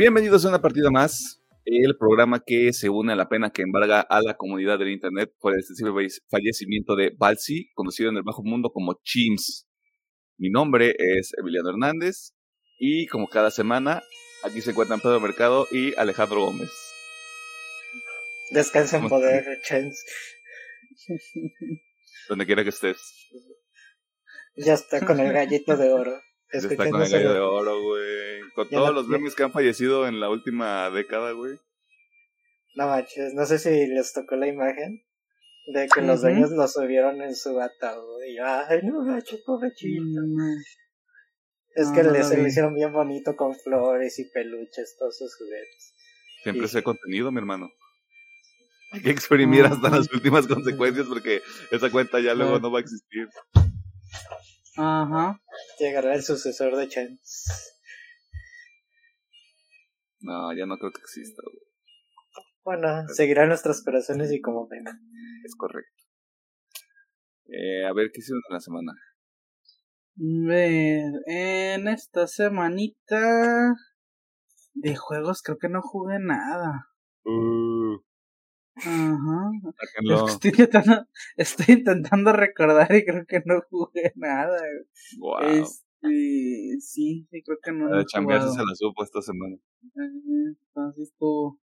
Bienvenidos a una partida más, el programa que se une a la pena que embarga a la comunidad del Internet por el sensible fallecimiento de Balsi, conocido en el bajo mundo como Chims. Mi nombre es Emiliano Hernández y como cada semana, aquí se encuentran Pedro Mercado y Alejandro Gómez. Descansa en poder, Chens. Donde quiera que estés. Ya está con el gallito de oro. Está con el gallo de oro, güey. Con todos los memes que han fallecido en la última década, güey. No manches, no sé si les tocó la imagen de que los dueños lo subieron en su ataúd. Y ay, no, gacho, pobrecito. Es que les lo hicieron bien bonito con flores y peluches, todos sus juguetes. Siempre se ha contenido, mi hermano. Hay que exprimir hasta las últimas consecuencias porque esa cuenta ya luego no va a existir. Ajá. Llegará el sucesor de Chen. No, ya no creo que exista. Bueno, seguirá en nuestros corazones y como ven. Es correcto. Eh, a ver, ¿qué hicieron en la semana? en esta semanita de juegos creo que no jugué nada. Uh. Ajá. Estoy intentando, estoy intentando recordar y creo que no jugué nada. Wow. Este, sí, sí, creo que no. La de se la supo esta semana. Entonces estuvo.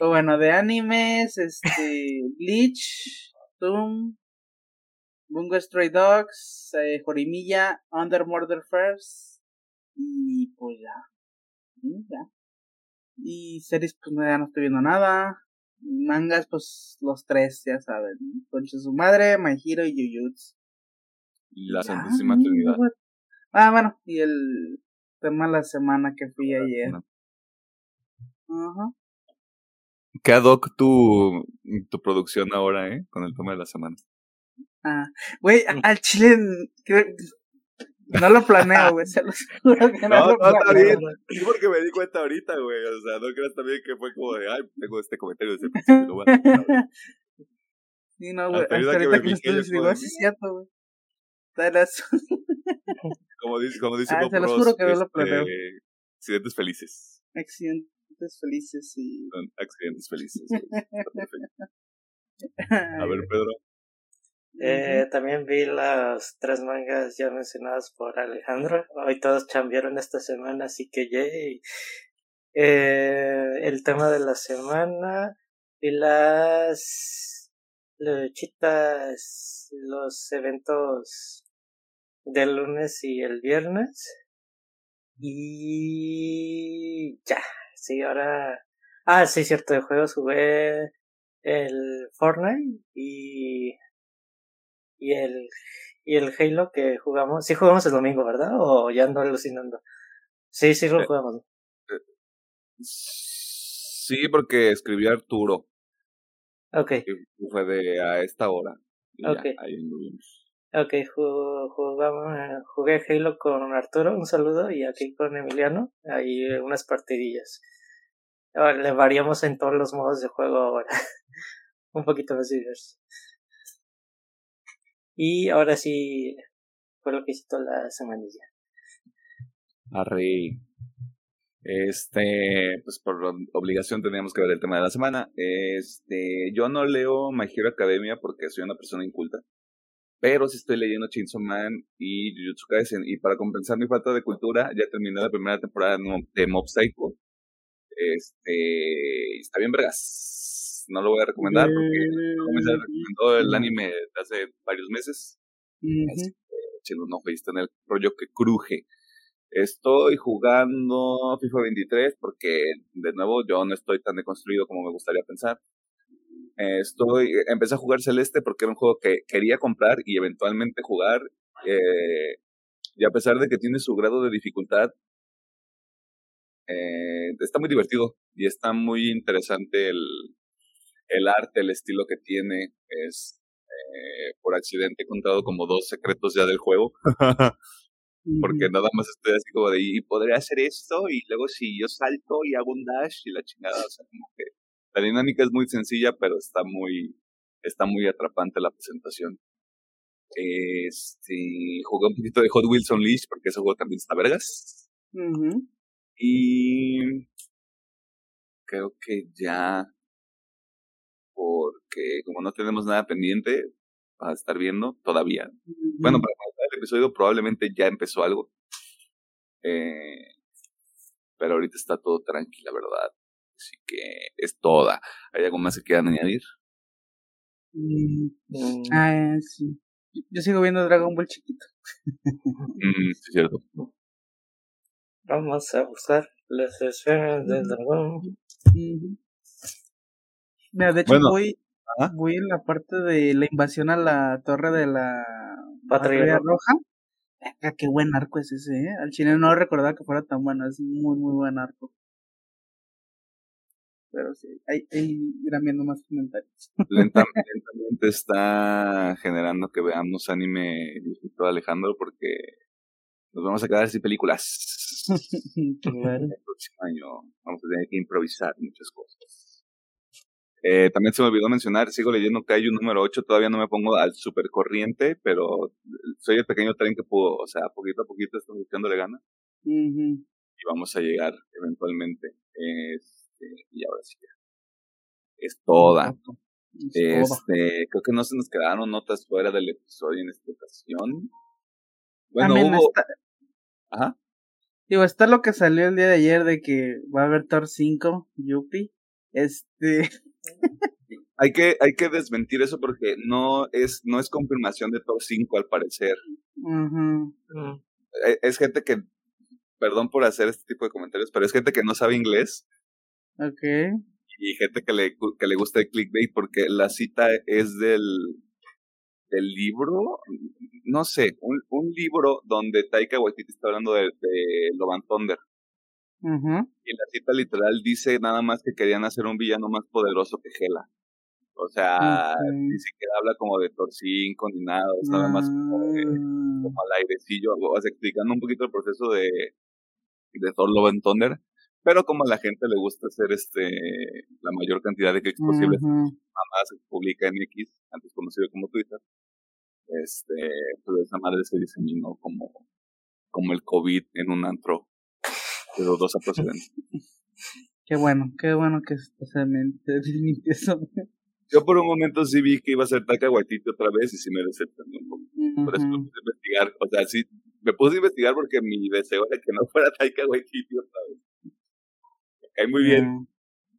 bueno, de animes, este, Bleach, Doom, Bungo Stray Dogs, eh, Jorimilla, Under Murder First, y pues ya. ya. Y series, pues ya no estoy viendo nada. Mangas, pues los tres, ya saben. Concha su madre, My Hero y Jujutsu. Y la Santísima Trinidad. Ah, bueno, y el tema de la semana que fui ayer. Ajá. Qué ad hoc tu, tu producción ahora, ¿eh? Con el tema de la semana. Ah, güey, al chile, no lo planeo, güey, se lo juro que no, no lo no, bien. Sí, porque me di cuenta ahorita, güey. O sea, no creas también que fue como de, ay, tengo este comentario de ese principio. sí, no, güey. Hasta ahorita, que, que estoy diciendo, sí es cierto, güey. Como dice, como dice ah, se los juro que lo este, planeo. accidentes felices. Accidentes felices, sí. Son accidentes felices. A ver, Pedro. Eh, también vi las tres mangas ya mencionadas por Alejandro. Hoy todos cambiaron esta semana, así que yay. Eh, el tema de la semana y las luchitas, los eventos del lunes y el viernes. Y ya, sí, ahora. Ah, sí, cierto, de juegos jugué el Fortnite y y el, y el Halo que jugamos. Sí jugamos el domingo, ¿verdad? O ya ando alucinando. Sí, sí lo jugamos. Eh, sí, porque escribió Arturo. Ok. fue de a esta hora. ok. ahí Ok, jugamos, jugué Halo con Arturo, un saludo, y aquí con Emiliano, ahí unas partidillas. Le variamos en todos los modos de juego ahora. un poquito más diverso. Y ahora sí fue lo que hizo la semanilla. Arre. Este, pues por obligación teníamos que ver el tema de la semana. Este, yo no leo My Hero Academia porque soy una persona inculta. Pero sí estoy leyendo Chainsaw Man y Jujutsu Kaisen. Y para compensar mi falta de cultura, ya terminé la primera temporada de Mob Psycho. Este, está bien vergas no lo voy a recomendar porque me recomendó el anime de hace varios meses. Uh un ojo y está en el rollo que cruje. Estoy jugando FIFA 23 porque, de nuevo, yo no estoy tan deconstruido como me gustaría pensar. Estoy, empecé a jugar Celeste porque era un juego que quería comprar y eventualmente jugar. Eh, y a pesar de que tiene su grado de dificultad, eh, está muy divertido y está muy interesante el, arte, el estilo que tiene, es eh, por accidente contado como dos secretos ya del juego. Porque nada más estoy así como de, y podría hacer esto, y luego si yo salto y hago un dash y la chingada, o sea, como que la dinámica es muy sencilla, pero está muy, está muy atrapante la presentación. Este, jugué un poquito de Hot Wheels Unleashed porque ese juego también está vergas. Y creo que ya, porque como no tenemos nada pendiente para estar viendo todavía. Bueno, para episodio probablemente ya empezó algo. Eh, pero ahorita está todo tranquila, ¿verdad? Así que es toda. ¿Hay algo más que quieran añadir? Mm, ah, sí. Yo sigo viendo Dragon Ball chiquito. mm, sí, cierto. Vamos a buscar las esferas del dragón. Mira, de hecho voy, voy en la parte de la invasión a la torre de la Patrulla Roja. Ah, qué buen arco es ese, ¿eh? Al chile no recordaba que fuera tan bueno, es muy, muy buen arco. Pero sí, ahí, irán viendo más comentarios. Lentamente, está generando que veamos anime disfrutado Alejandro porque nos vamos a quedar sin películas. El próximo año vamos a tener que improvisar muchas cosas. Eh, también se me olvidó mencionar, sigo leyendo un número 8, todavía no me pongo al super corriente, pero soy el pequeño tren que pudo, o sea, poquito a poquito estoy buscándole gana. Y vamos a llegar eventualmente. Este, y ahora sí Es toda. este, creo que no se nos quedaron notas fuera del episodio en esta ocasión. Bueno, hubo... Ajá. Digo, está lo que salió el día de ayer de que va a haber Thor 5, Yuppie. Este. hay que, hay que desmentir eso porque no es, no es confirmación de Thor 5 al parecer. E, es, gente que, perdón por hacer este tipo de comentarios, pero es gente que no sabe inglés. Ok. Y gente que le, que le gusta el clickbait porque la cita es del, del libro, no sé, un, un libro donde Taika Waititi está hablando de, de Lovan Thunder. Y la cita literal dice nada más que querían hacer un villano más poderoso que Gela. O sea, ni siquiera habla como de 5 ni nada, nada más como, mm. como al airecillo, o sea, explicando un poquito el proceso de, de Thor Love and Thunder. Pero como a la gente le gusta hacer este la mayor cantidad de clics posibles, nada más se publica en X, antes conocido como Twitter, este, pues esa madre se diseminó como, como el COVID en un antro pero dos procedentes. Qué bueno, qué bueno que se eso. Yo por un momento sí vi que iba a ser Taika Waititi otra vez y sí me decepcionó un poco. Por eso me puse a investigar. O sea, sí, me puse a investigar porque mi deseo era que no fuera Taika Waititi otra vez. Me cae muy bien,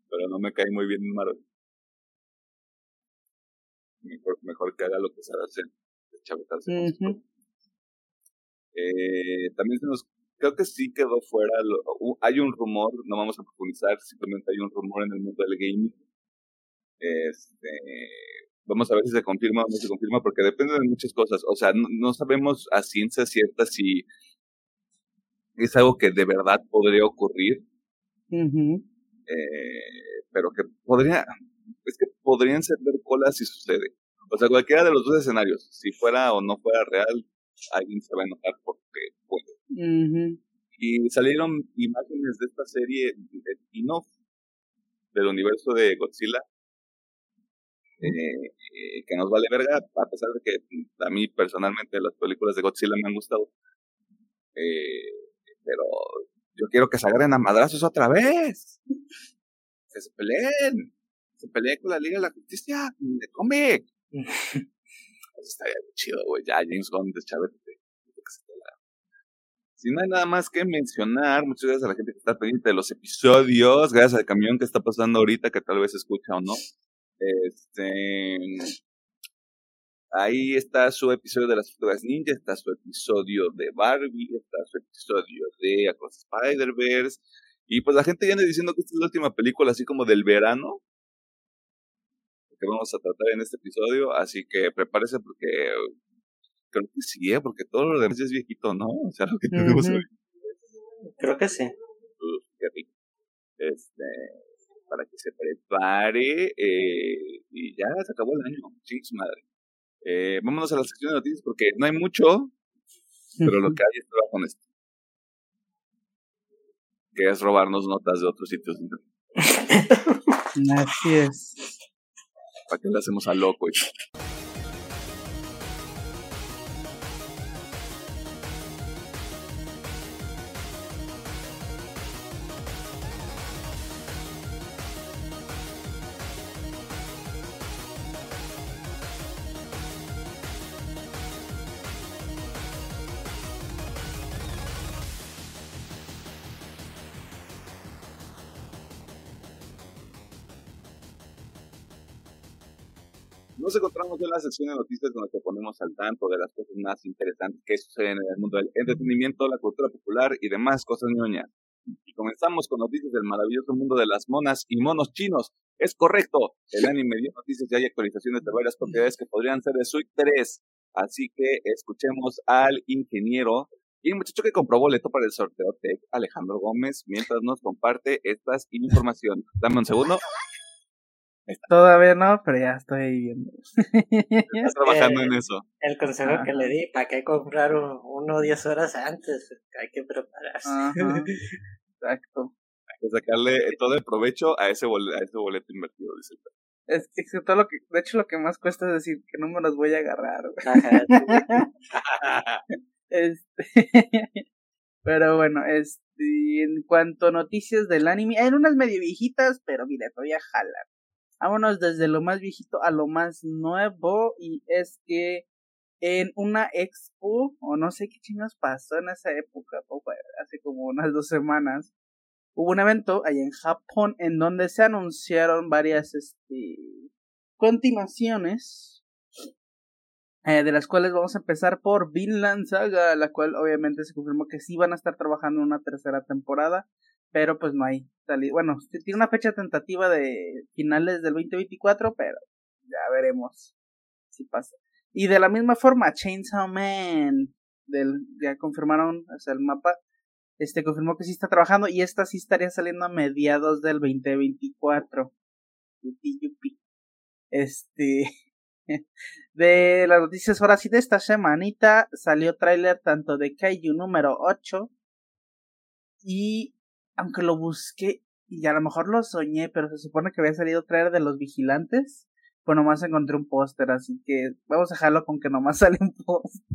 pero no me cae muy bien Marvel. Mejor, mejor que haga lo que sabe hacer, chavetarse. eh, también se nos creo que sí quedó fuera. hay un rumor, no vamos a profundizar, simplemente hay un rumor en el mundo del gaming. Este, vamos a ver si se confirma o no se confirma, porque depende de muchas cosas. O sea, no, sabemos a ciencia cierta si es algo que de verdad podría ocurrir. eh, pero que podría, es que podrían ser ver colas si sucede. O sea, cualquiera de los dos escenarios, si fuera o no fuera real, alguien se va a enojar porque puede. Y salieron imágenes de esta serie de spin-off del universo de Godzilla. Eh, eh, que nos vale verga, a pesar de que a mí personalmente las películas de Godzilla me han gustado. Eh, pero yo quiero que se agarren a madrazos otra vez. Que se peleen. Se peleen con la Liga de la Justicia de cómic. Eso estaría chido, güey. Ya James Gunn, deschavete. Si no hay nada más que mencionar, muchas gracias a la gente que está pendiente de los episodios, gracias al camión que está pasando ahorita, que tal vez escucha o no. Este, ahí está su episodio de las Tortugas Ninja, está su episodio de Barbie, está su episodio de Across Spider-Verse. Y pues la gente viene diciendo que esta es la última película así como del verano que vamos a tratar en este episodio, así que prepárese porque Creo que sí, ¿eh? porque todo lo demás es viejito, ¿no? O sea, lo que tenemos hoy. Creo que sí. qué rico. Este, para que se prepare. Eh, y ya se acabó el año. Sí, su madre. Eh, vámonos a la sección de noticias porque no hay mucho, pero lo que hay es trabajo con esto. Que es robarnos notas de otros sitios. Así es. ¿Para qué le hacemos a loco? Nos en la sección de noticias donde te ponemos al tanto de las cosas más interesantes que suceden en el mundo del entretenimiento, la cultura popular y demás cosas ñoñas. Y comenzamos con noticias del maravilloso mundo de las monas y monos chinos. Es correcto, el anime dio noticias y hay actualizaciones de varias propiedades que podrían ser de Suite 3. Así que escuchemos al ingeniero y el muchacho que compró boleto para el sorteo Tech, Alejandro Gómez, mientras nos comparte estas informaciones. Dame un segundo. Todavía no, pero ya estoy viendo. Estás trabajando en eso. El consejo que le di, ¿para qué comprar uno 10 horas antes? Hay que prepararse. Exacto. Hay que sacarle todo el provecho a ese, boleto, a ese boleto invertido, dice es, excepto lo que, de hecho lo que más cuesta es decir que no me los voy a agarrar. este, pero bueno, este, en cuanto a noticias del anime, hay unas medio viejitas, pero mira, todavía jalan. Vámonos desde lo más viejito a lo más nuevo y es que en una expo, o no sé qué chinos pasó en esa época, hace como unas dos semanas, hubo un evento allá en Japón en donde se anunciaron varias este, continuaciones, eh, de las cuales vamos a empezar por Vinland Saga, la cual obviamente se confirmó que sí van a estar trabajando en una tercera temporada pero pues no hay salida. Bueno, tiene una fecha tentativa de finales del 2024, pero ya veremos si pasa. Y de la misma forma, Chainsaw Man, del, ya confirmaron, o sea, el mapa, este confirmó que sí está trabajando y esta sí estaría saliendo a mediados del 2024. Yupi, yupi. Este, de las noticias ahora sí de esta semanita salió tráiler tanto de Kaiju número 8 y aunque lo busqué y a lo mejor lo soñé, pero se supone que había salido traer de los vigilantes, pues nomás encontré un póster, así que vamos a dejarlo con que nomás sale un póster.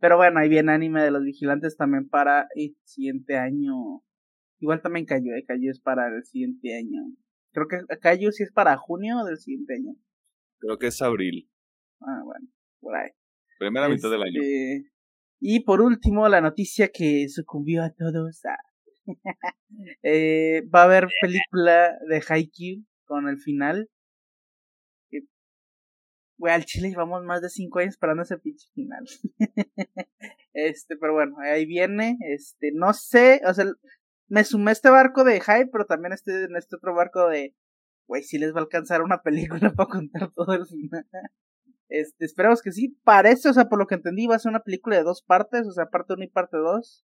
pero bueno, ahí viene anime de los vigilantes también para el siguiente año. Igual también cayó, eh, cayó es para el siguiente año. Creo que cayó sí es para junio del siguiente año. Creo que es abril. Ah, bueno, por ahí. Primera mitad del año. Y por último, la noticia que sucumbió a todos. eh, va a haber película de Haikyuu con el final. Güey, al Chile llevamos más de 5 años esperando ese pinche final. este, pero bueno, ahí viene. Este, no sé, o sea, me sumé a este barco de hype, pero también estoy en este otro barco de, güey, si les va a alcanzar una película para contar todo el final. Este, esperamos que sí. Parece, o sea, por lo que entendí, va a ser una película de dos partes, o sea, parte 1 y parte 2.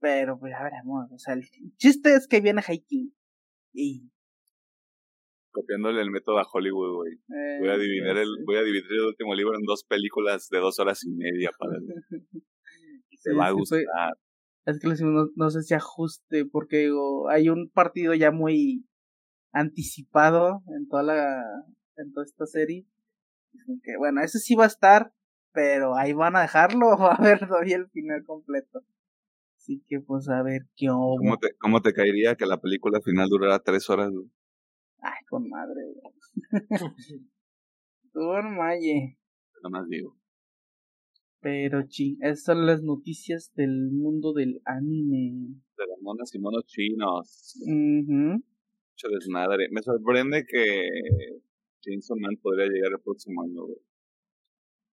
Pero pues ya veremos. O sea, el chiste es que viene Haikyuu. Y. Copiándole el método a Hollywood, güey. voy a dividir el, voy a dividir el último libro en dos películas de dos horas y media para y te va a gustar. es que no, no sé si ajuste, porque hay un partido ya muy anticipado en toda la, en toda esta serie que bueno, ese sí va a estar, pero ahí van a dejarlo o a ver todavía el final completo. Así que pues a ver qué ¿Cómo te, ¿Cómo te caería que la película final durara tres horas? Ay, con madre, Con malle. Nada más digo. Pero ching, esas son las noticias del mundo del anime. De las monas y monos chinos. Mucho desmadre. Me sorprende que Chainsaw Man podría llegar el próximo año,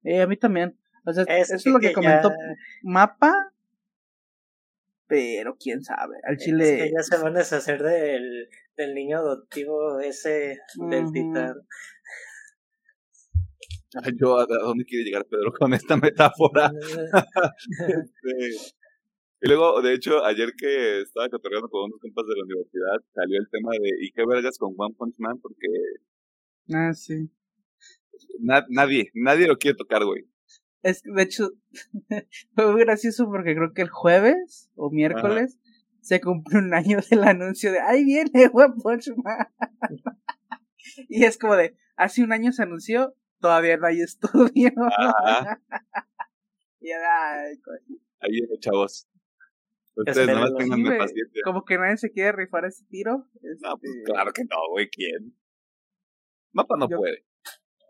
Eh, a mí también. O sea, eso es lo que, comentó Mapa. Pero quién sabe. Al chile. Es que ya se van a deshacer del, del niño adoptivo ese del titán. Yo, ¿a dónde quiere llegar Pedro con esta metáfora? Este, y luego, de hecho, ayer que estaba cotorreando con unos compas de la universidad, salió el tema de ¿y qué vergas con One Punch Man? Porque Ah, sí. nadie, nadie lo quiere tocar, güey. Es de hecho, fue muy gracioso porque creo que el jueves o miércoles se cumplió un año del anuncio de ¡Ahí viene One Punch Man! y es como de, hace un año se anunció, todavía no hay estudio. y ay, Ahí viene, chavos. Ustedes no tengan de paciencia. Como que nadie se quiere rifar ese tiro. No, pues este claro que no, güey, ¿quién? Mapa no puede.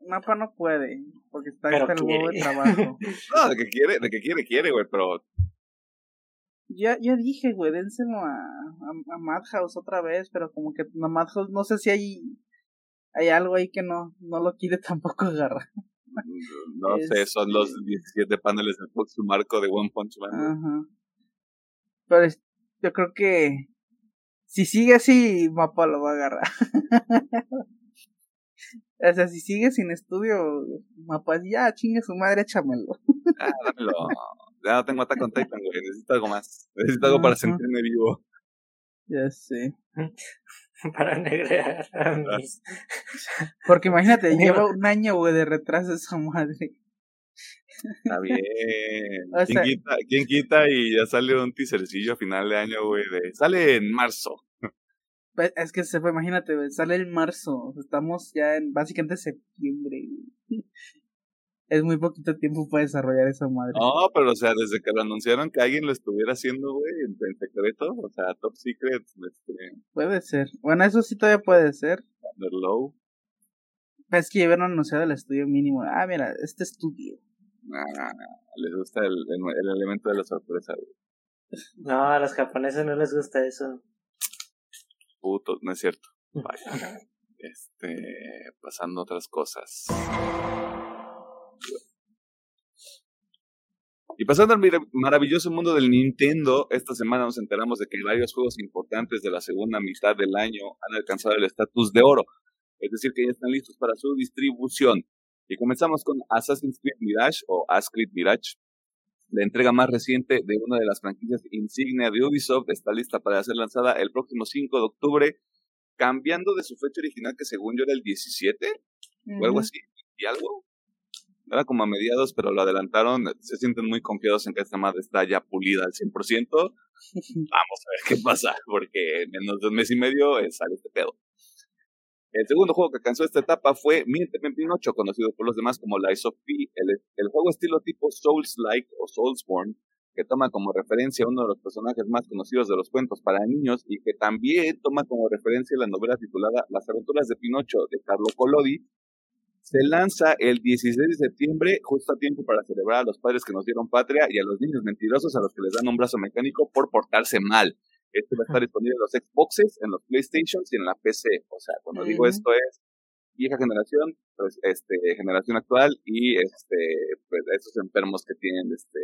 Mapa no puede, porque está en el huevo de trabajo. no, de que quiere, de que quiere, quiere, güey, pero. Ya, ya dije, güey, dénselo a, a, Madhouse otra vez, pero como que a Madhouse, no sé si hay hay algo ahí que no, no lo quiere tampoco agarrar. No sé, son los 17 paneles del próximo marco de One Punch Man. Ajá. Pero yo creo que si sigue así, Mapa lo va a agarrar. o sea, si sigue sin estudio, Mapa ya chingue su madre, échamelo. ah, dámelo. Ya no tengo Attack on Titan, güey. Necesito algo más. Necesito algo para sentirme vivo. Ya sé. para negrear a mis. Porque imagínate, lleva un año, güey, de retraso esa madre. Está bien. ¿Quién, quita, ¿Quién, quita, y ya sale un teasercillo a final de año, güey? De, sale en marzo. Pues, es que se fue, imagínate, sale en marzo. Estamos ya en básicamente septiembre. Es muy poquito tiempo para desarrollar esa madre. No, pero o sea, desde que lo anunciaron que alguien lo estuviera haciendo, güey, en, secreto, o sea, top secret. Este... Puede ser. Bueno, eso sí todavía puede ser. Low. Es que ya habían anunciado el estudio mínimo. Ah, mira, este estudio. Nah, les gusta el, el, elemento de la sorpresa, güey. No, a los japoneses no les gusta eso. Puto, no es cierto. Vaya. este, pasando otras cosas. Y pasando al maravilloso mundo del Nintendo, esta semana nos enteramos de que varios juegos importantes de la segunda mitad del año han alcanzado el estatus de oro, es decir, que ya están listos para su distribución. Y comenzamos con Assassin's Creed Mirage o Assassin's Creed Mirage. La entrega más reciente de una de las franquicias insignia de Ubisoft está lista para ser lanzada el próximo 5 de octubre, cambiando de su fecha original que según yo era el 17 o algo así, y algo. Era como a mediados, pero lo adelantaron. Se sienten muy confiados en que esta madre está ya pulida al 100%. Vamos a ver qué pasa, porque en menos de un mes y medio eh, sale este pedo. El segundo juego que alcanzó esta etapa fue Mienteme Pinocho, conocido por los demás como Lies of P, el, el juego estilo tipo Souls-like o Soulsborne, que toma como referencia a uno de los personajes más conocidos de los cuentos para niños y que también toma como referencia la novela titulada Las aventuras de Pinocho de Carlo Collodi, se lanza el 16 de septiembre, justo a tiempo para celebrar a los padres que nos dieron patria y a los niños mentirosos a los que les dan un brazo mecánico por portarse mal. Este va a estar disponible en los Xboxes, en los PlayStations y en la PC. O sea, cuando digo esto es vieja generación, pues este generación actual y este pues esos enfermos que tienen este.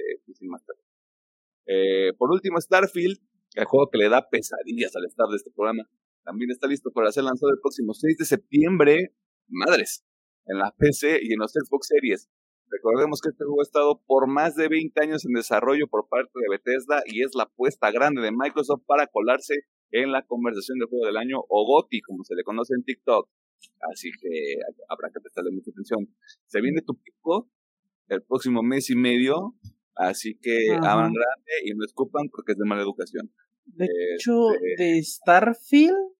Eh, por último, Starfield, el juego que le da pesadillas al estar de este programa, también está listo para ser lanzado el próximo 6 de septiembre. Madres, en la PC y en los Xbox Series. Recordemos que este juego ha estado por más de 20 años en desarrollo por parte de Bethesda y es la apuesta grande de Microsoft para colarse en la conversación del juego del año o GOTY, como se le conoce en TikTok. Así que habrá que prestarle mucha atención. Se viene tu pico el próximo mes y medio, así que abran grande y no escupan porque es de mala educación. De hecho, este de Starfield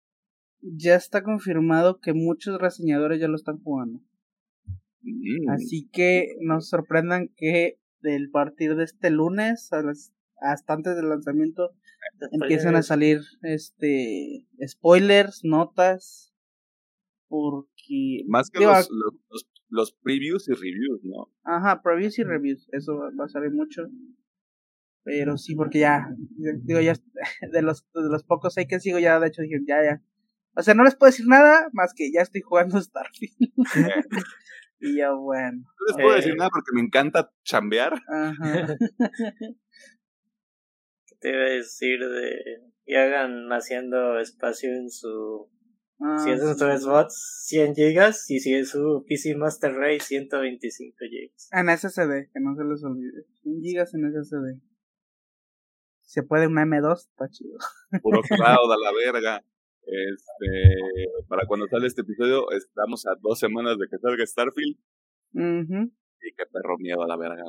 ya está confirmado que muchos reseñadores ya lo están jugando. Mm. Así que no sorprendan que del partir de este lunes hasta antes del lanzamiento empiezan a salir este spoilers, notas, porque más que los, los, previews y reviews, ¿no? Ajá, previews y reviews, eso va a salir mucho. Pero sí, porque ya, digo, ya de los, de los pocos hay que sigo, ya de hecho dije, ya, ya. O sea, no les puedo decir nada más que ya estoy jugando Starfield. Y yo, bueno. No les puedo decir eh, nada porque me encanta chambear. Ajá. ¿Qué te iba a decir de y hagan haciendo espacio en su ah, si es en su Xbox 100 gigas y si es su PC Master Race 125 gigas. En SSD, que no se les olvide. 100 gigas en SSD. Se puede un M2, está chido. Puro cloud a la verga. Este, para cuando sale este episodio, estamos a dos semanas de que salga Starfield. Y qué perro miedo a la verga,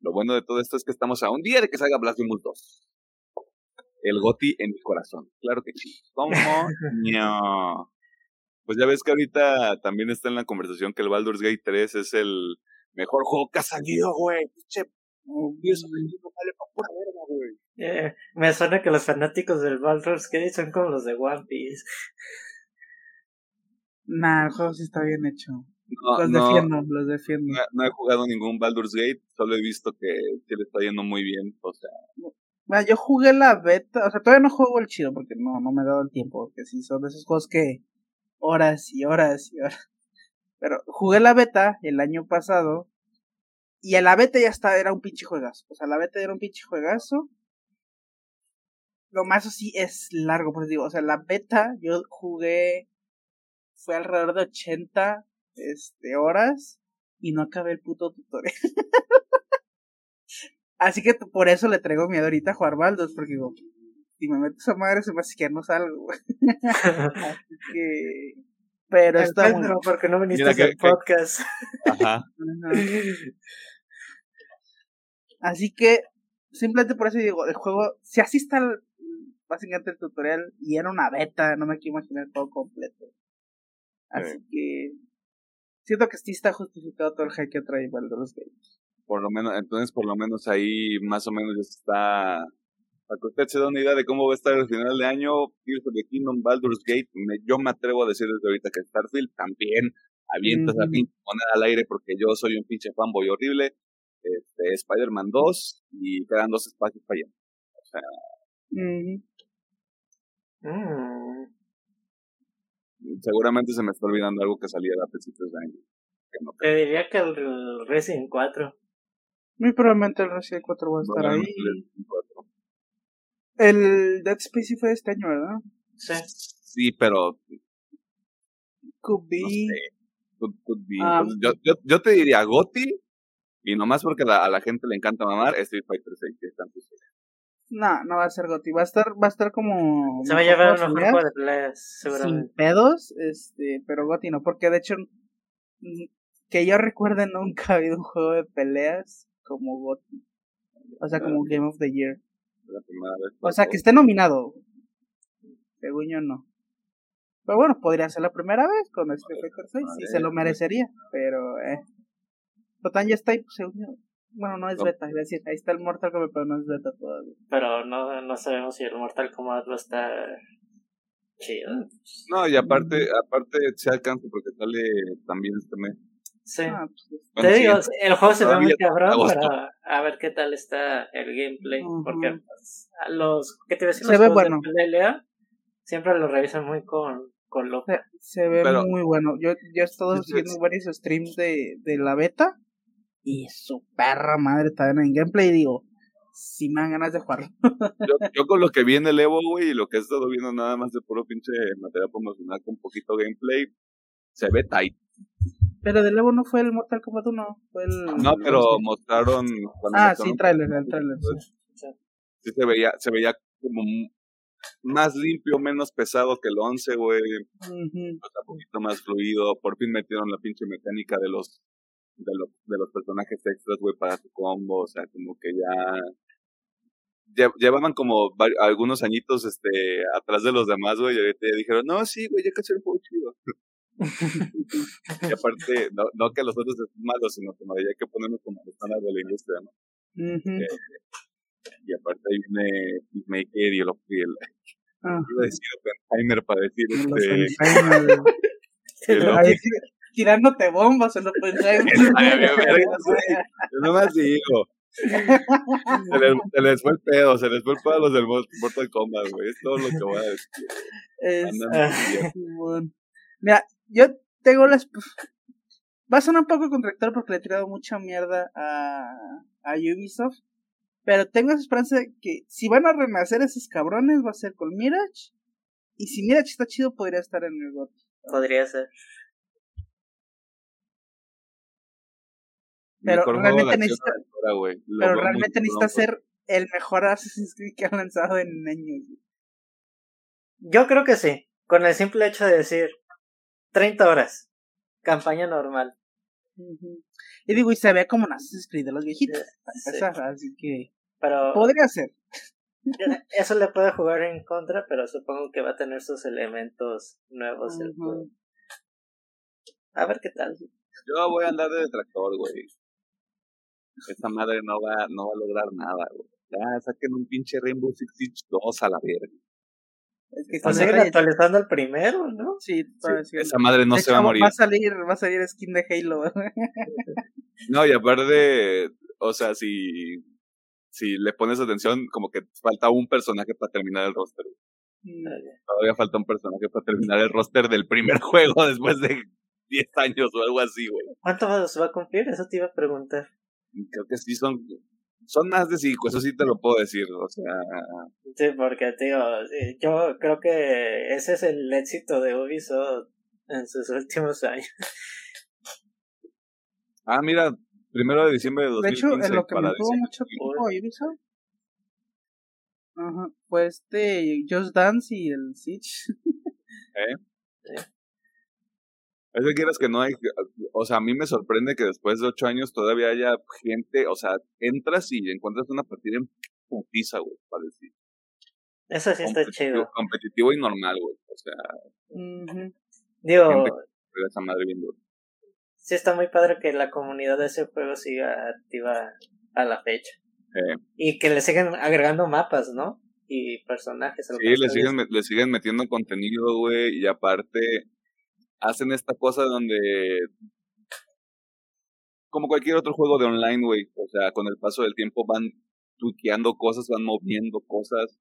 Lo bueno de todo esto es que estamos a un día de que salga Blasphemous 2. El Goti en mi corazón. Claro que sí. ¿Cómo? no. Pues ya ves que ahorita también está en la conversación que el Baldur's Gate 3 es el mejor juego que ha salido, güey. Pinche, Dios, vale para pura verga, güey. Eh, me suena que los fanáticos del Baldur's Gate son como los de One Piece. Nah, el juego sí está bien hecho. los defiendo, los defiendo. No, he jugado ningún Baldur's Gate, solo he visto que, que, le está yendo muy bien, o sea. Bueno, yo jugué la beta, o sea, todavía no juego el chido porque no, no me he dado el tiempo, porque sí, son de esos juegos que horas y horas y horas. Pero jugué la beta el año pasado y en la beta ya estaba, era un pinche juegazo. O sea, la beta era un pinche juegazo. Lo más así es largo, pues digo, o sea, la beta yo jugué, fue alrededor de 80 este, horas y no acabé el puto tutorial. Así que por eso le traigo miedo ahorita a jugar Baldos, porque digo, si me meto esa madre se me hace que no salgo. Así que... Pero está bueno. porque no viniste al podcast. Ajá. Así que, simplemente por eso digo, el juego, si así está básicamente el tutorial y era una beta, no me quiero imaginar todo completo. Así que siento que sí está justificado todo el hype que trae Baldur's Gate. Por lo menos, entonces por lo menos ahí más o menos ya está para que usted se dé una idea de cómo va a estar el final de año, Tears of the Kingdom, Baldur's Gate, yo me atrevo a decir desde ahorita que Starfield también avienta esa pinche moneda al aire porque yo soy un pinche fanboy horrible. Este, Spider-Man 2 y quedan dos espacios para allá. O sea. Mm. Seguramente se me está olvidando algo que salía a principios de año. Te diría que el Resident 4. Muy probablemente el Resident 4 va a estar ahí. El Dead Space fue este año, ¿verdad? Sí. Sí, pero. Could be. Could, be. Ah, yo, yo, yo, te diría Gotti, y nomás porque a la gente le encanta mamar, Street Fighter 6 que están No, no va a ser Gotti, va a estar, va a estar como. Se va a llevar un juego de peleas, seguramente. Sin pedos, este, pero Gotti no, porque de hecho, que yo recuerde, nunca ha habido un juego de peleas como Gotti. O sea, como Game of the Year. O sea, que esté nominado. Según yo, no. Pero bueno, podría ser la primera vez con Street Fighter 6 y se lo merecería, pero eh. Total ya está ahí, pues, según yo. Bueno, no es beta, es decir, ahí está el Mortal Kombat, pero no es beta todavía. Pero no, no sabemos si el Mortal Kombat va a estar chido. No, y aparte, aparte se alcanza porque sale también este mes. Sí. Ah, pues, Te digo, el juego se ve muy cabrón, pero a ver qué tal está el gameplay. Porque pues, los que te se ve bueno. siempre lo revisan muy con, con lo Se, se ve muy bueno. Yo, yo he estado haciendo varios streams de, de la beta y su perra madre está en gameplay y digo, si me dan ganas de jugarlo. yo, yo, con lo que viene el Evo, güey, y lo que he estado viendo nada más de puro pinche material promocional con poquito gameplay, se ve tight. Pero del Evo no fue el Mortal Kombat 1, fue el... No, pero mostraron... Ah, sí, trailer, el trailer, sí. sí. se veía, se veía como más limpio, menos pesado que el 11, güey. O sea, un poquito más fluido. Por fin metieron la pinche mecánica de los de los, de los personajes extras, güey, para su combo, o sea, como que ya llevaban como algunos añitos este atrás de los demás, güey, y ahorita ya dijeron, no, sí, güey, ya hacer un poco chido. y aparte, no, no que los otros son malos, sino que hay que ponernos como estándares de la industria, ¿no? eh, y aparte ahí viene Maker y el, el iba a decir Oppenheimer para decir este tirándote bombas en los Yo nomás digo. Se les, se les, fue el pedo, se les fue el pedo a los del Mortal Kombat, güey. Es todo lo que voy a decir. Es, bueno. Mira, yo tengo las. Va a sonar un poco contractor porque le he tirado mucha mierda a, a Ubisoft. Pero tengo esa esperanza de que si van a renacer esos cabrones, va a ser con Mirage. Y si Mirage está chido, podría estar en el bot. Podría ser. Pero realmente necesita, pero realmente necesita ser el mejor Assassin's Creed que han lanzado en años. Yo creo que sí, con el simple hecho de decir 30 horas, campaña normal. Y digo, y se ve como un Assassin's Creed de los viejitos, así que pero podría ser. Eso le puede jugar en contra, pero supongo que va a tener sus elementos nuevos el juego. A ver qué tal. Yo voy a andar de detractor, güey. Esta madre no va, no va a lograr nada, güey. Ya saquen un pinche Rainbow Six Siege 2 a la verga. Es que pues siguen actualizando el primero, ¿no? Sí, esa madre no se va a morir. Va a salir, va a salir skin de Halo. no, y aparte, o sea, si, si le pones atención, como que falta un personaje para terminar el roster. Mm. Todavía falta un personaje para terminar el roster del primer juego después de 10 años o algo así, güey. ¿Cuánto se va a cumplir? Eso te iba a preguntar. Creo que sí son son más de 5, eso sí te lo puedo decir, o sea... Sí, porque, tío, yo creo que ese es el éxito de Ubisoft en sus últimos años. Ah, mira, primero de diciembre de 2015. De hecho, en lo que me tuvo mucho tiempo Ubisoft Ajá, fue este Just Dance y el Siege. ¿Eh? Es que quieras que no hay, o sea, a mí me sorprende que después de ocho años todavía haya gente, o sea, entras y encuentras una partida en putiza, güey, para decir. Eso sí está chido. Competitivo y normal, güey, o sea. Digo. Esa madre bien Sí está muy padre que la comunidad de ese juego siga activa a la fecha. Eh. Y que le siguen agregando mapas, ¿no? Y personajes. Sí, le siguen, le siguen metiendo contenido, güey, y aparte hacen esta cosa donde como cualquier otro juego de online, güey, o sea, con el paso del tiempo van tuqueando cosas, van moviendo cosas,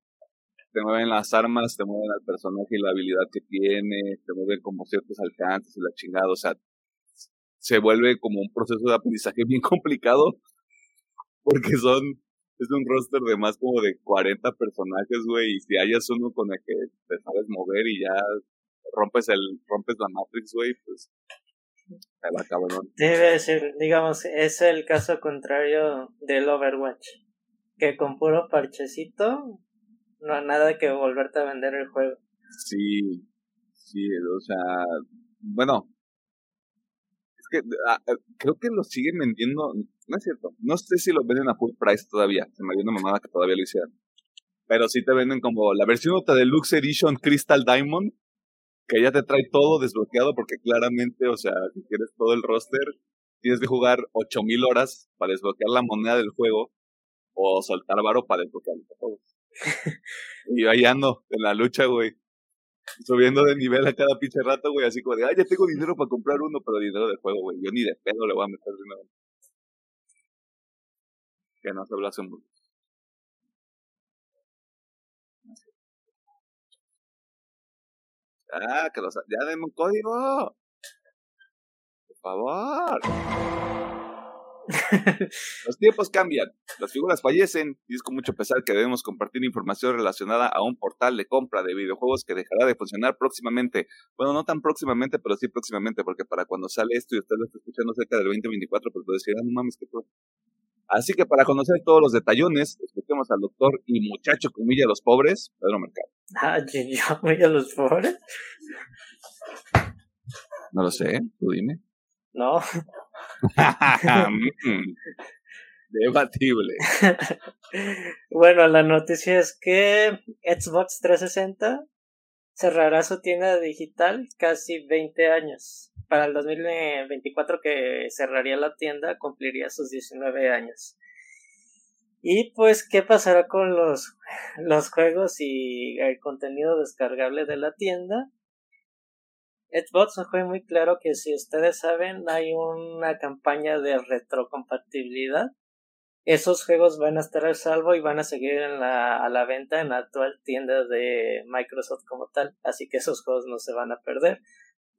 te mueven las armas, te mueven al personaje y la habilidad que tiene, te mueven como ciertos alcances y la chingada, o sea, se vuelve como un proceso de aprendizaje bien complicado, porque son, es un roster de más como de 40 personajes, güey, y si hayas uno con el que te sabes mover y ya rompes el rompes la Matrix, güey, pues se va cabrón. Debe decir, digamos, es el caso contrario del Overwatch, que con puro parchecito no hay nada que volverte a vender el juego. Sí, sí, o sea, bueno, es que ah, ah, creo que lo siguen vendiendo, no es cierto, no sé si lo venden a full price todavía, se me dio una mamada que todavía lo hicieran. Pero sí te venden como la versión de Deluxe Edition Crystal Diamond que ya te trae todo desbloqueado porque claramente, o sea, si quieres todo el roster, tienes que jugar 8000 horas para desbloquear la moneda del juego o soltar varo para desbloquear todo. y ahí ando en la lucha, güey. Subiendo de nivel a cada pinche rato, güey, así como de, ay, ya tengo dinero para comprar uno, pero dinero de juego, güey. Yo ni de pedo le voy a meter dinero. Que no se habla mucho. Ah, que los, ya denme un código. Por favor. los tiempos cambian, las figuras fallecen y es con mucho pesar que debemos compartir información relacionada a un portal de compra de videojuegos que dejará de funcionar próximamente. Bueno, no tan próximamente, pero sí próximamente, porque para cuando sale esto y usted lo está escuchando cerca del 2024, pues puede decir, ah, no mames, que Así que para conocer todos los detallones, escuchemos al doctor y muchacho comilla los pobres, Pedro Mercado. Ah, yo comilla los pobres. No lo sé, tú dime. No. Debatible. bueno, la noticia es que Xbox 360 cerrará su tienda digital casi 20 años para el 2024 que cerraría la tienda cumpliría sus 19 años. Y pues, ¿qué pasará con los, los juegos y el contenido descargable de la tienda? Xbox fue muy claro que si ustedes saben hay una campaña de retrocompatibilidad. Esos juegos van a estar al salvo y van a seguir en la, a la venta en la actual tienda de Microsoft como tal. Así que esos juegos no se van a perder.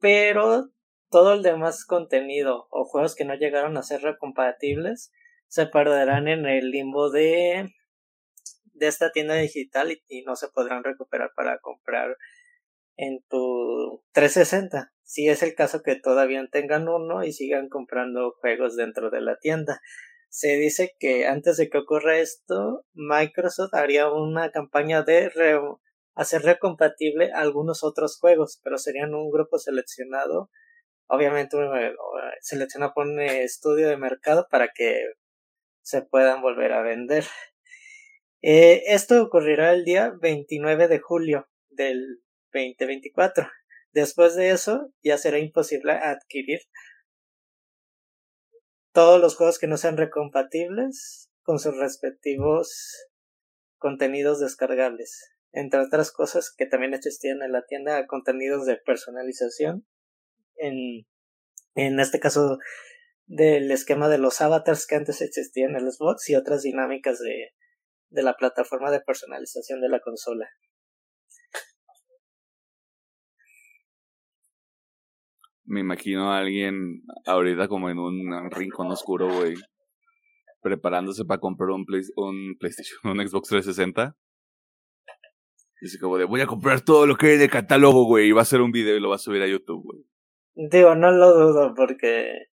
Pero todo el demás contenido o juegos que no llegaron a ser recompatibles se perderán en el limbo de, de esta tienda digital y, no se podrán recuperar para comprar en tu 360. Si es el caso que todavía tengan uno y sigan comprando juegos dentro de la tienda. Se dice que antes de que ocurra esto, Microsoft haría una campaña de hacer recompatible algunos otros juegos, pero serían un grupo seleccionado obviamente eh, selecciona un estudio de mercado para que se puedan volver a vender. Eh, esto ocurrirá el día 29 de julio del 2024. Después de eso ya será imposible adquirir todos los juegos que no sean recompatibles con sus respectivos contenidos descargables. Entre otras cosas que también existían en la tienda, contenidos de personalización en, en este caso del esquema de los avatars que antes existían en el Xbox y otras dinámicas de, de la plataforma de personalización de la consola. Me imagino a alguien ahorita como en un rincón oscuro, güey, preparándose para comprar un, play, un PlayStation, un Xbox 360. Dice como de, voy a comprar todo lo que hay de catálogo, güey, y va a hacer un video y lo va a subir a YouTube, güey. Digo, no lo dudo porque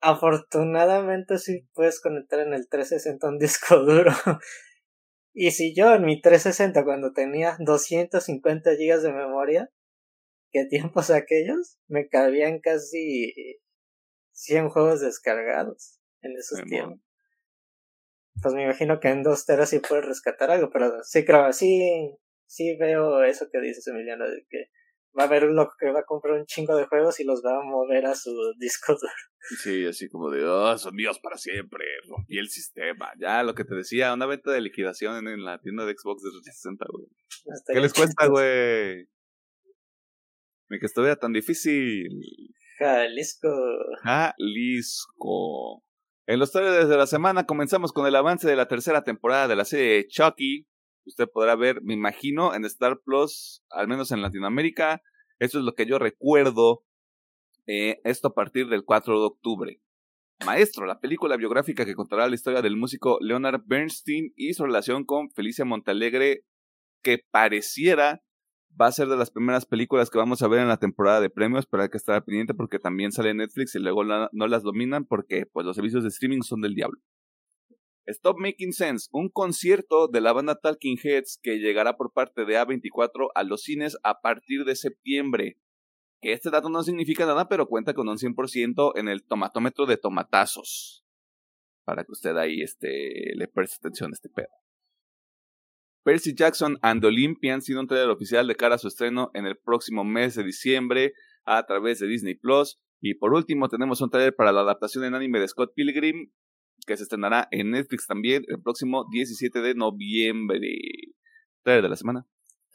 afortunadamente sí puedes conectar en el 360 un disco duro. y si yo en mi 360 cuando tenía 250 GB de memoria, ¿Qué tiempos aquellos? Me cabían casi 100 juegos descargados en esos tiempos. Pues me imagino que en dos teras sí puedes rescatar algo, pero sí creo, sí, sí veo eso que dices Emiliano, de que va a haber un loco que va a comprar un chingo de juegos y los va a mover a su disco duro. Sí, así como de, oh, son míos para siempre, rompí el sistema. Ya, lo que te decía, una venta de liquidación en, la tienda de Xbox de 360, güey. ¿Qué les cuesta, güey? Ni que estuviera tan difícil. Jalisco. Jalisco. En los trailers de la semana comenzamos con el avance de la tercera temporada de la serie Chucky. Usted podrá ver, me imagino, en Star Plus, al menos en Latinoamérica. Eso es lo que yo recuerdo. Eh, esto a partir del 4 de octubre. Maestro, la película biográfica que contará la historia del músico Leonard Bernstein y su relación con Felicia Montalegre, que pareciera va a ser de las primeras películas que vamos a ver en la temporada de premios, pero hay que estar pendiente porque también sale Netflix y luego no las dominan porque pues los servicios de streaming son del diablo. Stop Making Sense, un concierto de la banda Talking Heads que llegará por parte de A24 a los cines a partir de septiembre. Que este dato no significa nada, pero cuenta con un 100% en el tomatómetro de tomatazos. Para que usted ahí este, le preste atención a este pedo. Percy Jackson and Olympian sido un trailer oficial de cara a su estreno en el próximo mes de diciembre a través de Disney Plus. Y por último, tenemos un trailer para la adaptación en anime de Scott Pilgrim, que se estrenará en Netflix también el próximo 17 de noviembre. Trailer de la semana.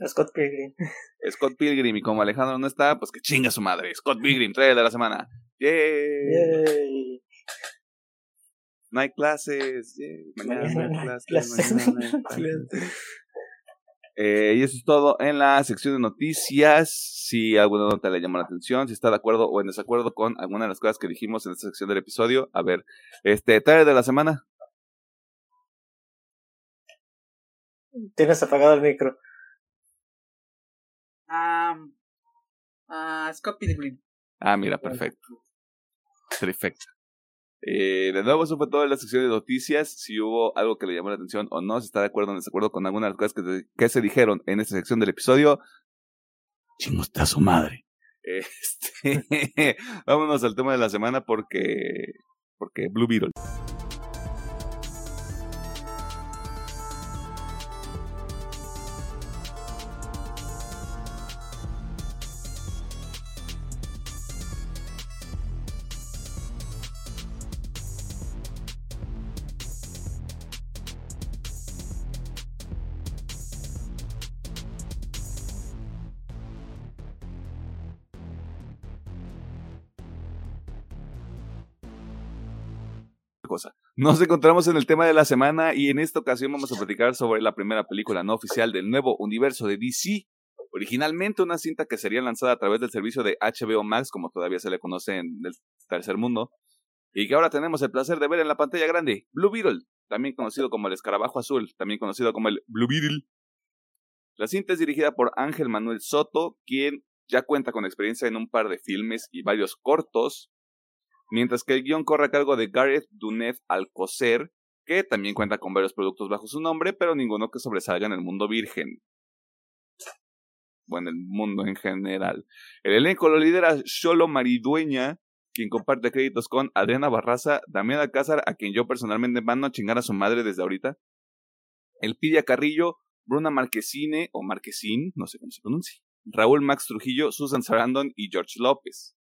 Scott Pilgrim. Scott Pilgrim, y como Alejandro no está, pues que chinga su madre. Scott Pilgrim, trailer de la semana. ¡Yay! No hay clases. Mañana no hay clases. Mañana no hay clases. Eh, y eso es todo en la sección de noticias. Si alguna nota le llama la atención, si está de acuerdo o en desacuerdo con alguna de las cosas que dijimos en esta sección del episodio. A ver, este, tarde de la semana. Tienes apagado el micro. Um, uh, Scott Pilgrim. Ah, mira, perfecto. Perfecto. Eh, de nuevo, eso fue toda la sección de noticias. Si hubo algo que le llamó la atención o no, si está de acuerdo o en desacuerdo con alguna de las cosas que, que se dijeron en esta sección del episodio, chingos a su madre. Este, vámonos al tema de la semana porque, porque Blue Beetle. Nos encontramos en el tema de la semana y en esta ocasión vamos a platicar sobre la primera película no oficial del nuevo universo de DC. Originalmente una cinta que sería lanzada a través del servicio de HBO Max, como todavía se le conoce en el tercer mundo, y que ahora tenemos el placer de ver en la pantalla grande, Blue Beetle, también conocido como el escarabajo azul, también conocido como el Blue Beetle. La cinta es dirigida por Ángel Manuel Soto, quien ya cuenta con experiencia en un par de filmes y varios cortos, mientras que el guion corre a cargo de Gareth Dunef Alcocer, que también cuenta con varios productos bajo su nombre, pero ninguno que sobresalga en el mundo virgen. Bueno, el mundo en general. El elenco lo lidera Sholo Maridueña, quien comparte créditos con Adriana Barraza, Damián Alcázar, a quien yo personalmente mando a chingar a su madre desde ahorita, El Pidia Carrillo, Bruna Marquesine, o Marquesín, no sé cómo se pronuncia, Raúl Max Trujillo, Susan Sarandon y George López.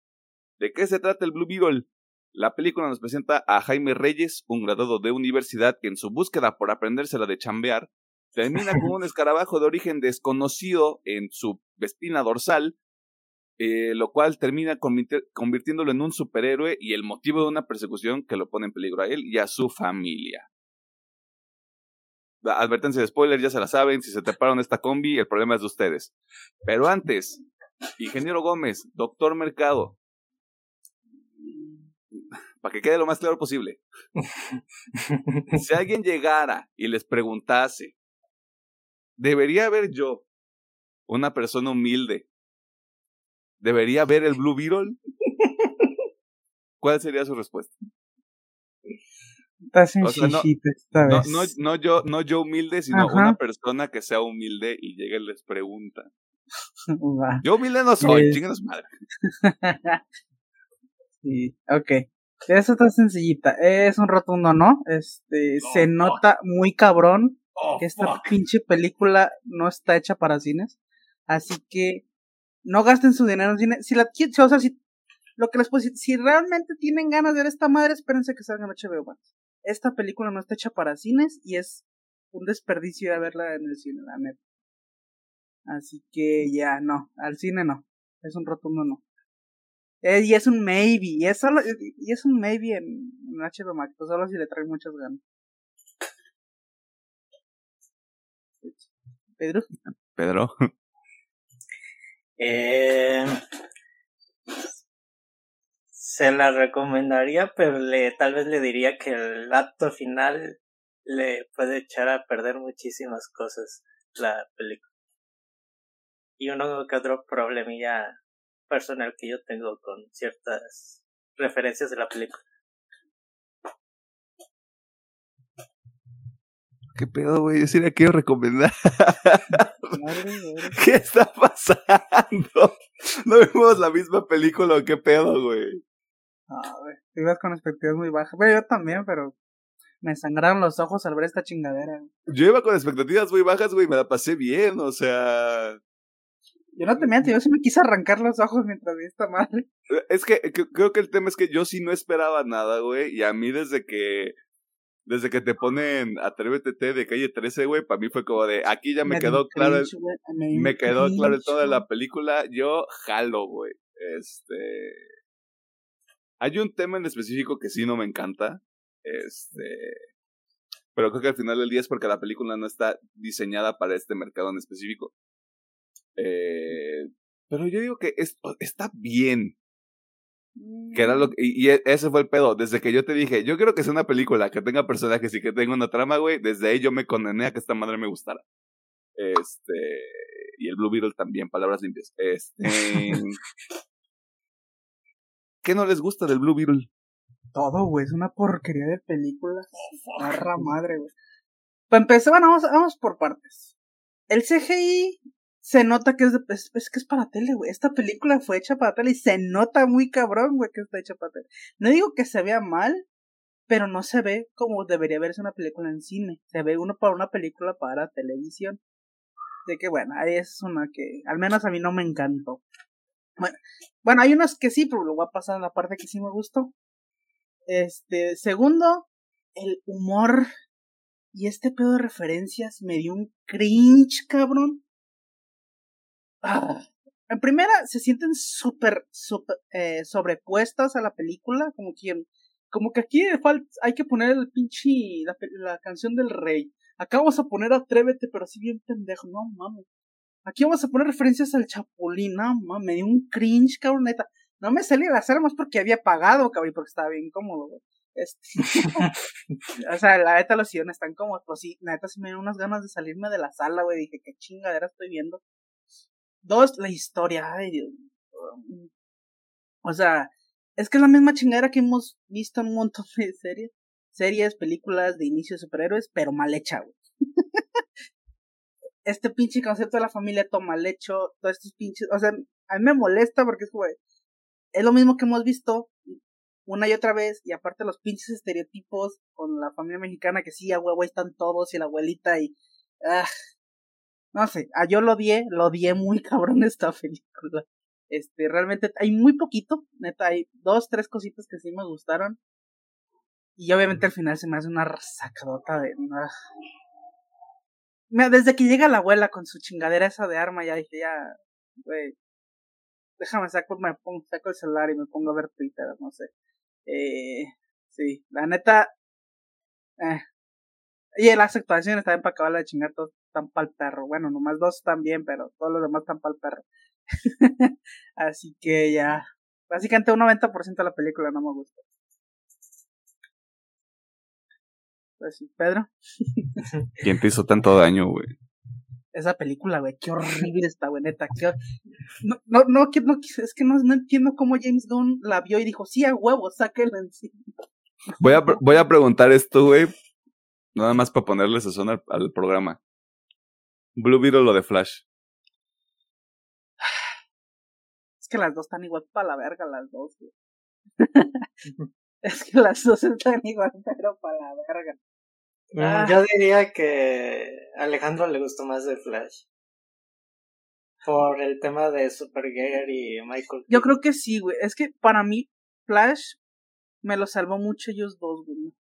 ¿De qué se trata el Blue Beetle? La película nos presenta a Jaime Reyes, un graduado de universidad que en su búsqueda por aprendérsela de chambear, termina con un escarabajo de origen desconocido en su espina dorsal, eh, lo cual termina convirtiéndolo en un superhéroe y el motivo de una persecución que lo pone en peligro a él y a su familia. Advertencia de spoiler, ya se la saben, si se taparon esta combi, el problema es de ustedes. Pero antes, Ingeniero Gómez, Doctor Mercado, para que quede lo más claro posible. si alguien llegara y les preguntase, ¿debería haber yo una persona humilde? ¿Debería haber el Blue Beetle? ¿Cuál sería su respuesta? Está sencillita esta vez. No, no, yo, no yo humilde, sino una persona que sea humilde y llegue y les pregunta. Yo humilde no soy, es... madre. sí, ok. Eso está sencillita. Es un rotundo, ¿no? Este, se nota muy cabrón oh, que esta pinche película no está hecha para cines. Así que no gasten su dinero en cine. Si la o sea, si lo que les puedo decir, si realmente tienen ganas de ver esta madre, espérense que salga en HBO Max. Esta película no está hecha para cines y es un desperdicio de verla en el cine, la neta. Así que ya, no, al cine no. Es un rotundo no. Eh, y es un maybe, y es, solo, y es un maybe en, en HBO Max, pues solo si le trae muchas ganas. Pedro. Pedro. Eh, se la recomendaría, pero le, tal vez le diría que el acto final le puede echar a perder muchísimas cosas la película. Y uno que otro problemilla personal que yo tengo con ciertas referencias de la película. ¿Qué pedo, güey? Yo sí la quiero recomendar. ¿Qué está pasando? No vimos la misma película, ¿qué pedo, güey? Ah, güey. Ibas con expectativas muy bajas. Pero yo también, pero me sangraron los ojos al ver esta chingadera. Yo iba con expectativas muy bajas, güey, me la pasé bien, o sea. Yo no te miento, yo sí me quise arrancar los ojos mientras vi esta madre. Es que, creo que el tema es que yo sí no esperaba nada, güey. Y a mí desde que desde que te ponen Atrévete de calle 13, güey, para mí fue como de aquí ya me, quedó claro el, me, quedó claro todo de la película, yo jalo, güey. Este hay un tema en específico que sí no me encanta. Este pero creo que al final del día es porque la película no está diseñada para este mercado en específico. Eh, pero yo digo que está bien. Que era lo mm. y, e, ese fue el pedo. Desde que yo te dije, yo quiero que sea una película que tenga personajes y que tenga una trama, güey. Desde ahí yo me condené a que esta madre me gustara. Este. Y el Blue Beetle también, palabras limpias. Este. ¿Qué no les gusta del Blue Beetle? Todo, güey. Es una porquería de película. Barra madre, güey. Para empezar, bueno, vamos, vamos por partes. El CGI se nota que es, es, que es para tele, güey. Esta película fue hecha para tele y se nota muy cabrón, güey, que está hecha para tele. No digo que se vea mal, pero no se ve como debería verse una película en cine. Se ve uno para una película para televisión. De que bueno, ahí es una que al menos a mí no me encantó. Bueno, bueno, hay unas que sí, pero lo voy a pasar en la parte que sí me gustó. Este, segundo, el humor y este pedo de referencias me dio un cringe, cabrón. En primera, se sienten súper, eh, sobrepuestas a la película, como que, como que aquí hay que poner el pinche, la, canción del rey. Acá vamos a poner Atrévete, pero así bien pendejo, no mames. Aquí vamos a poner referencias al Chapulín, no mames, me dio un cringe, cabrón, neta. No me salí de hacer más porque había pagado, cabrón, porque estaba bien cómodo, Este, o sea, la neta los sillones están cómodos, pues sí, la neta sí me dio unas ganas de salirme de la sala, güey, dije, qué chingadera estoy viendo. Dos, la historia. Ay, Dios. O sea, es que es la misma chingadera que hemos visto en un montón de series. Series, películas de inicio de superhéroes, pero mal hecha, güey. este pinche concepto de la familia todo mal hecho, todos estos pinches. O sea, a mí me molesta porque es, güey. Es lo mismo que hemos visto una y otra vez, y aparte los pinches estereotipos con la familia mexicana que sí, a huevo están todos y la abuelita y. Ah, no sé, ah, yo lo odié, lo odié muy cabrón esta película. Este, realmente hay muy poquito, neta, hay dos, tres cositas que sí me gustaron. Y obviamente al final se me hace una sacadota de... Desde que llega la abuela con su chingadera esa de arma, ya dije, ya, güey, déjame saco, me pongo, saco el celular y me pongo a ver Twitter, no sé. Eh, sí, la neta, eh. Y las actuaciones también para acabar de chingar todo tan pa'l perro. Bueno, nomás dos también, pero todos los demás están pa'l perro. Así que ya. Básicamente un 90% de la película no me gusta. Pues sí, Pedro. ¿Quién te hizo tanto daño, güey? Esa película, güey, qué horrible está, güey, neta. No, no, no, no, es que no, no entiendo cómo James Gunn la vio y dijo, sí, a huevo, sáquenla encima. Voy a, voy a preguntar esto, güey, nada más para ponerle sazón al, al programa. Blue Beetle o de Flash. Es que las dos están igual para la verga, las dos, güey. es que las dos están igual, pero para la verga. Mm, ah. Yo diría que a Alejandro le gustó más de Flash. Por el tema de Supergirl y Michael. Yo creo que sí, güey. Es que para mí, Flash me lo salvó mucho ellos dos, güey.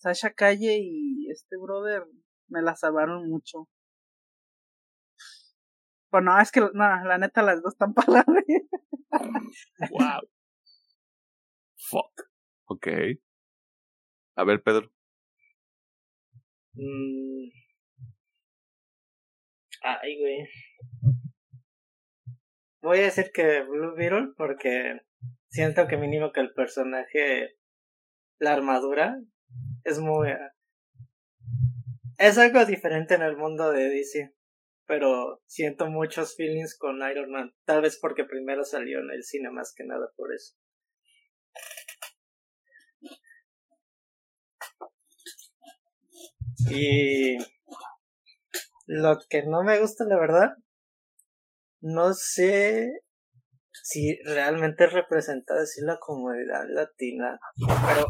Sasha Calle y este brother me la salvaron mucho. Pues no, es que no, la neta las dos están para Wow. Fuck. Ok. A ver, Pedro. Mm. Ay, güey. Voy a decir que Blue Beetle porque siento que mínimo que el personaje, la armadura, es muy... Es algo diferente en el mundo de DC, pero siento muchos feelings con Iron Man, tal vez porque primero salió en el cine más que nada por eso. Y lo que no me gusta, la verdad, no sé si realmente representa así la comunidad latina, pero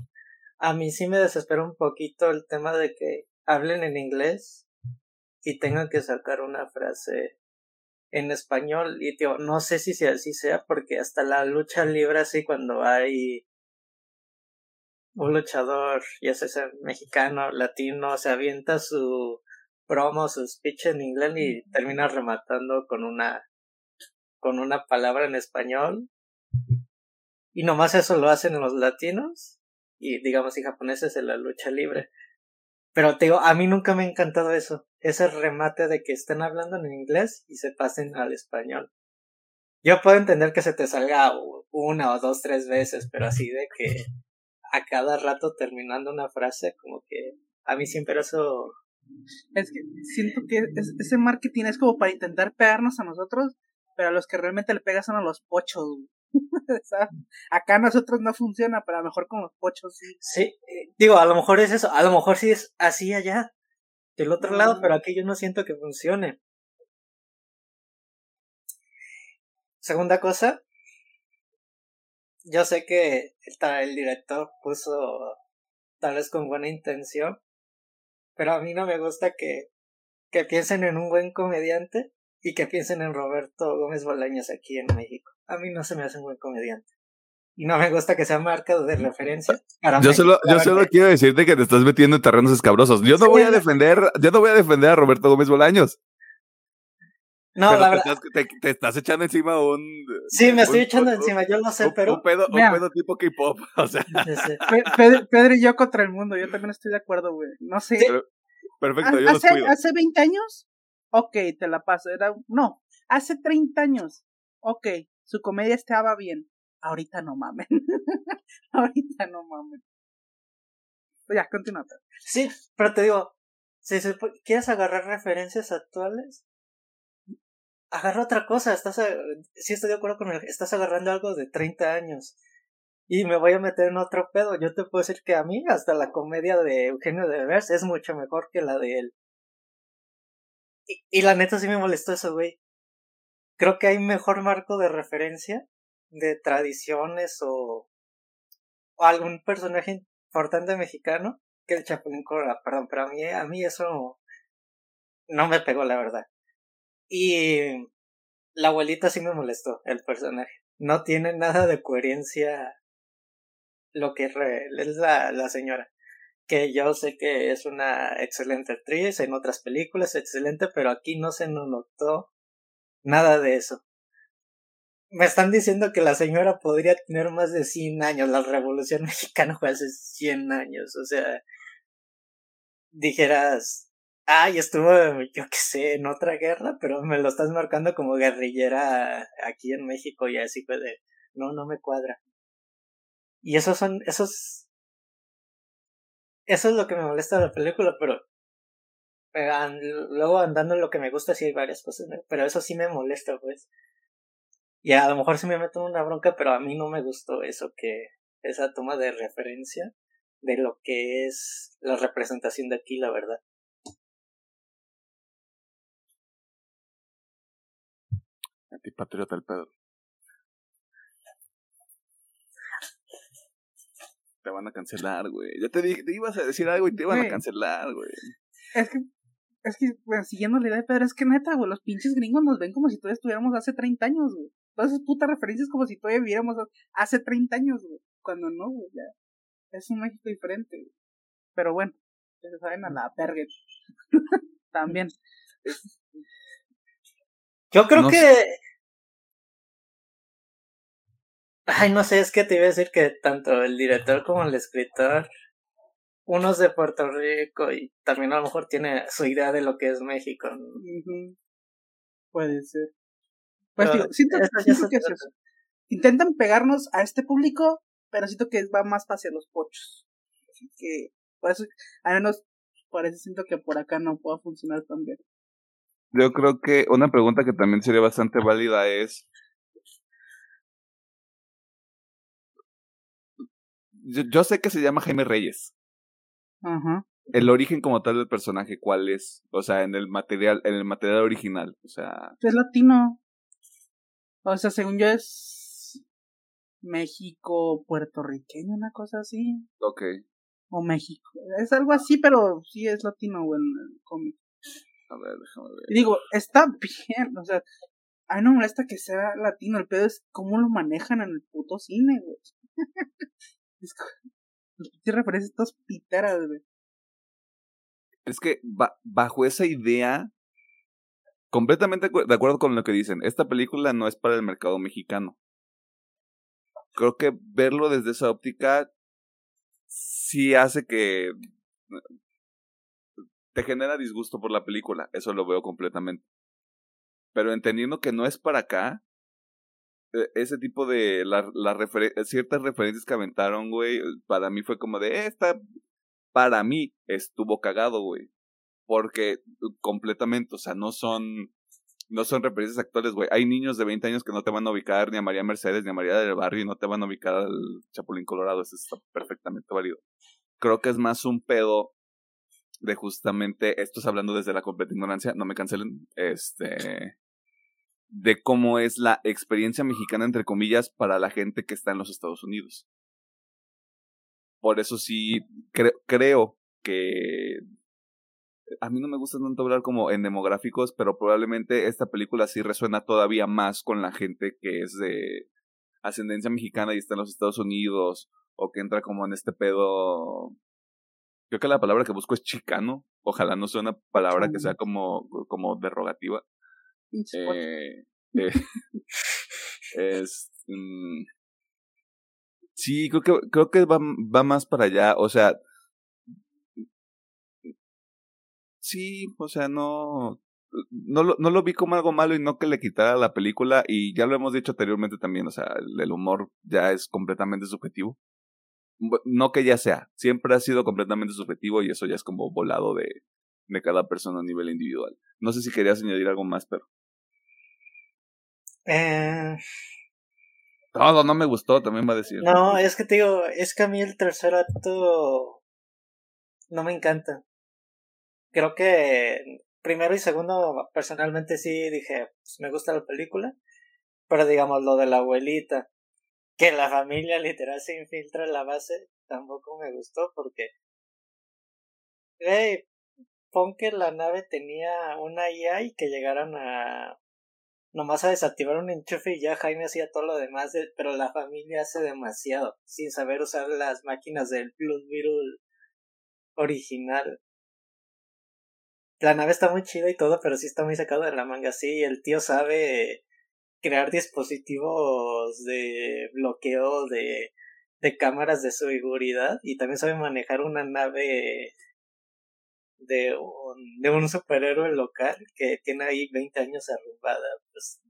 a mí sí me desespera un poquito el tema de que hablen en inglés y tengan que sacar una frase en español. Y tío, no sé si así sea porque hasta la lucha libre así cuando hay un luchador, ya sea mexicano, latino, se avienta su promo, su speech en inglés y termina rematando con una con una palabra en español. Y nomás eso lo hacen los latinos y digamos y japoneses en la lucha libre. Pero te digo, a mí nunca me ha encantado eso, ese remate de que estén hablando en inglés y se pasen al español. Yo puedo entender que se te salga una o dos, tres veces, pero así de que a cada rato terminando una frase, como que a mí siempre eso... Es que siento que ese marketing es como para intentar pegarnos a nosotros, pero a los que realmente le pegas son a los pochos. Acá nosotros no funciona, pero a lo mejor con los pochos sí. Sí, eh, digo, a lo mejor es eso, a lo mejor sí es así allá, del otro lado, pero aquí yo no siento que funcione. Segunda cosa, yo sé que el director puso tal vez con buena intención, pero a mí no me gusta que, que piensen en un buen comediante y que piensen en Roberto Gómez Bolaños aquí en México. A mí no se me hace un buen comediante. Y no me gusta que sea marca de referencia. yo solo, yo solo quiero decirte que te estás metiendo en terrenos escabrosos. Yo no voy a defender, yo no voy a defender a Roberto Gómez Bolaños. No, la verdad. Te, te, estás echando encima un. Sí, me estoy echando encima, yo lo sé, pero. Un pedo, un pedo tipo K-pop, o sea. Pedro, y yo contra el mundo, yo también estoy de acuerdo, güey. No sé. perfecto, yo hace, los cuido. Hace 20 años, ok, te la paso. Era, no, hace 30 años, ok, su comedia estaba bien. Ahorita no mamen. Ahorita no mamen. Ya, continúa. Sí, pero te digo, si quieres agarrar referencias actuales, agarra otra cosa, estás, si estoy de acuerdo con él, estás agarrando algo de 30 años y me voy a meter en otro pedo. Yo te puedo decir que a mí hasta la comedia de Eugenio de Vers es mucho mejor que la de él. Y, y la neta sí me molestó eso, güey. Creo que hay mejor marco de referencia de tradiciones o, o algún personaje importante mexicano que el Chapulín Colorado. Perdón, pero a mí, a mí eso no me pegó, la verdad. Y la abuelita sí me molestó, el personaje. No tiene nada de coherencia lo que es la, la señora. Que yo sé que es una excelente actriz en otras películas, excelente, pero aquí no se nos notó nada de eso. Me están diciendo que la señora podría tener más de 100 años. La revolución mexicana fue hace 100 años. O sea, dijeras, Ay, estuvo, yo qué sé, en otra guerra, pero me lo estás marcando como guerrillera aquí en México y así fue de, no, no me cuadra. Y esos son, esos, eso es lo que me molesta de la película, pero luego andando en lo que me gusta sí hay varias cosas, pero eso sí me molesta, pues. Y a lo mejor sí me meto en una bronca, pero a mí no me gustó eso que esa toma de referencia de lo que es la representación de aquí, la verdad. Antipatriota el Pedro. Te van a cancelar, güey. Ya te dije, te ibas a decir algo y te iban a cancelar, güey. Es que, es que, bueno, siguiendo la idea de Pedro, es que neta, güey, los pinches gringos nos ven como si todavía estuviéramos hace 30 años, güey. Todas esas putas referencias como si todavía viviéramos hace 30 años, güey. Cuando no, güey, ya. Es un México diferente, güey. Pero bueno, ya se saben a la perga. También. Yo creo que Ay, no sé, es que te iba a decir que tanto el director como el escritor, uno es de Puerto Rico y también a lo mejor tiene su idea de lo que es México. Puede ser. Pues digo, siento, que es eso. Intentan pegarnos a este público, pero siento que va más hacia los pochos. Así que, por eso, al menos, por eso siento que por acá no pueda funcionar tan bien. Yo creo que una pregunta que también sería bastante válida es, yo, sé que se llama Jaime Reyes. Ajá. El origen como tal del personaje, ¿cuál es? O sea, en el material, en el material original, o sea. Es latino. O sea, según yo es México, puertorriqueño, una cosa así. Ok. O México. Es algo así, pero sí es latino, güey, en el cómic. A ver, déjame ver. digo, está bien, o sea, a mí no me molesta que sea latino, el pedo es cómo lo manejan en el puto cine, güey. ¿Qué referencias estas piteras, güey? Es que bajo esa idea, completamente de acuerdo con lo que dicen, esta película no es para el mercado mexicano. Creo que verlo desde esa óptica sí hace que te genera disgusto por la película, eso lo veo completamente. Pero entendiendo que no es para acá, ese tipo de la, ciertas referencias que aventaron, güey, para mí fue como de esta para mí estuvo cagado, güey. Porque completamente, o sea, no son no son referencias actuales, güey. Hay niños de 20 años que no te van a ubicar ni a María Mercedes ni a María del Barrio y no te van a ubicar al Chapulín Colorado. Eso está perfectamente válido. Creo que es más un pedo de justamente, esto es hablando desde la completa ignorancia, no me cancelen, este, de cómo es la experiencia mexicana, entre comillas, para la gente que está en los Estados Unidos. Por eso sí, creo que a mí no me gusta tanto hablar como en demográficos, pero probablemente esta película sí resuena todavía más con la gente que es de ascendencia mexicana y está en los Estados Unidos, o que entra como en este pedo. Creo que la palabra que busco es chicano. Ojalá no sea una palabra que sea como, como derogativa. Eh, eh, es, mm, sí, creo que, creo que va, va más para allá. O sea, sí, o sea, no, no lo, no lo vi como algo malo y no que le quitara la película y ya lo hemos dicho anteriormente también, o sea, el, humor ya es completamente subjetivo. No que ya sea, siempre ha sido completamente subjetivo y eso ya es como volado de, de cada persona a nivel individual. No sé si querías añadir algo más, pero... Eh... Todo no me gustó, también va a decir. No, es que te digo, es que a mí el tercer acto no me encanta. Creo que primero y segundo, personalmente sí dije, pues me gusta la película, pero digamos lo de la abuelita, que la familia literal se infiltra en la base, tampoco me gustó porque, hey, pon que la nave tenía una IA y que llegaran a nomás a desactivar un enchufe y ya Jaime hacía todo lo demás, pero la familia hace demasiado, sin saber usar las máquinas del Blood Beetle original. La nave está muy chida y todo, pero sí está muy sacado de la manga, sí, el tío sabe crear dispositivos de bloqueo de, de cámaras de seguridad y también sabe manejar una nave de un, de un superhéroe local que tiene ahí 20 años arrumbada. Pues,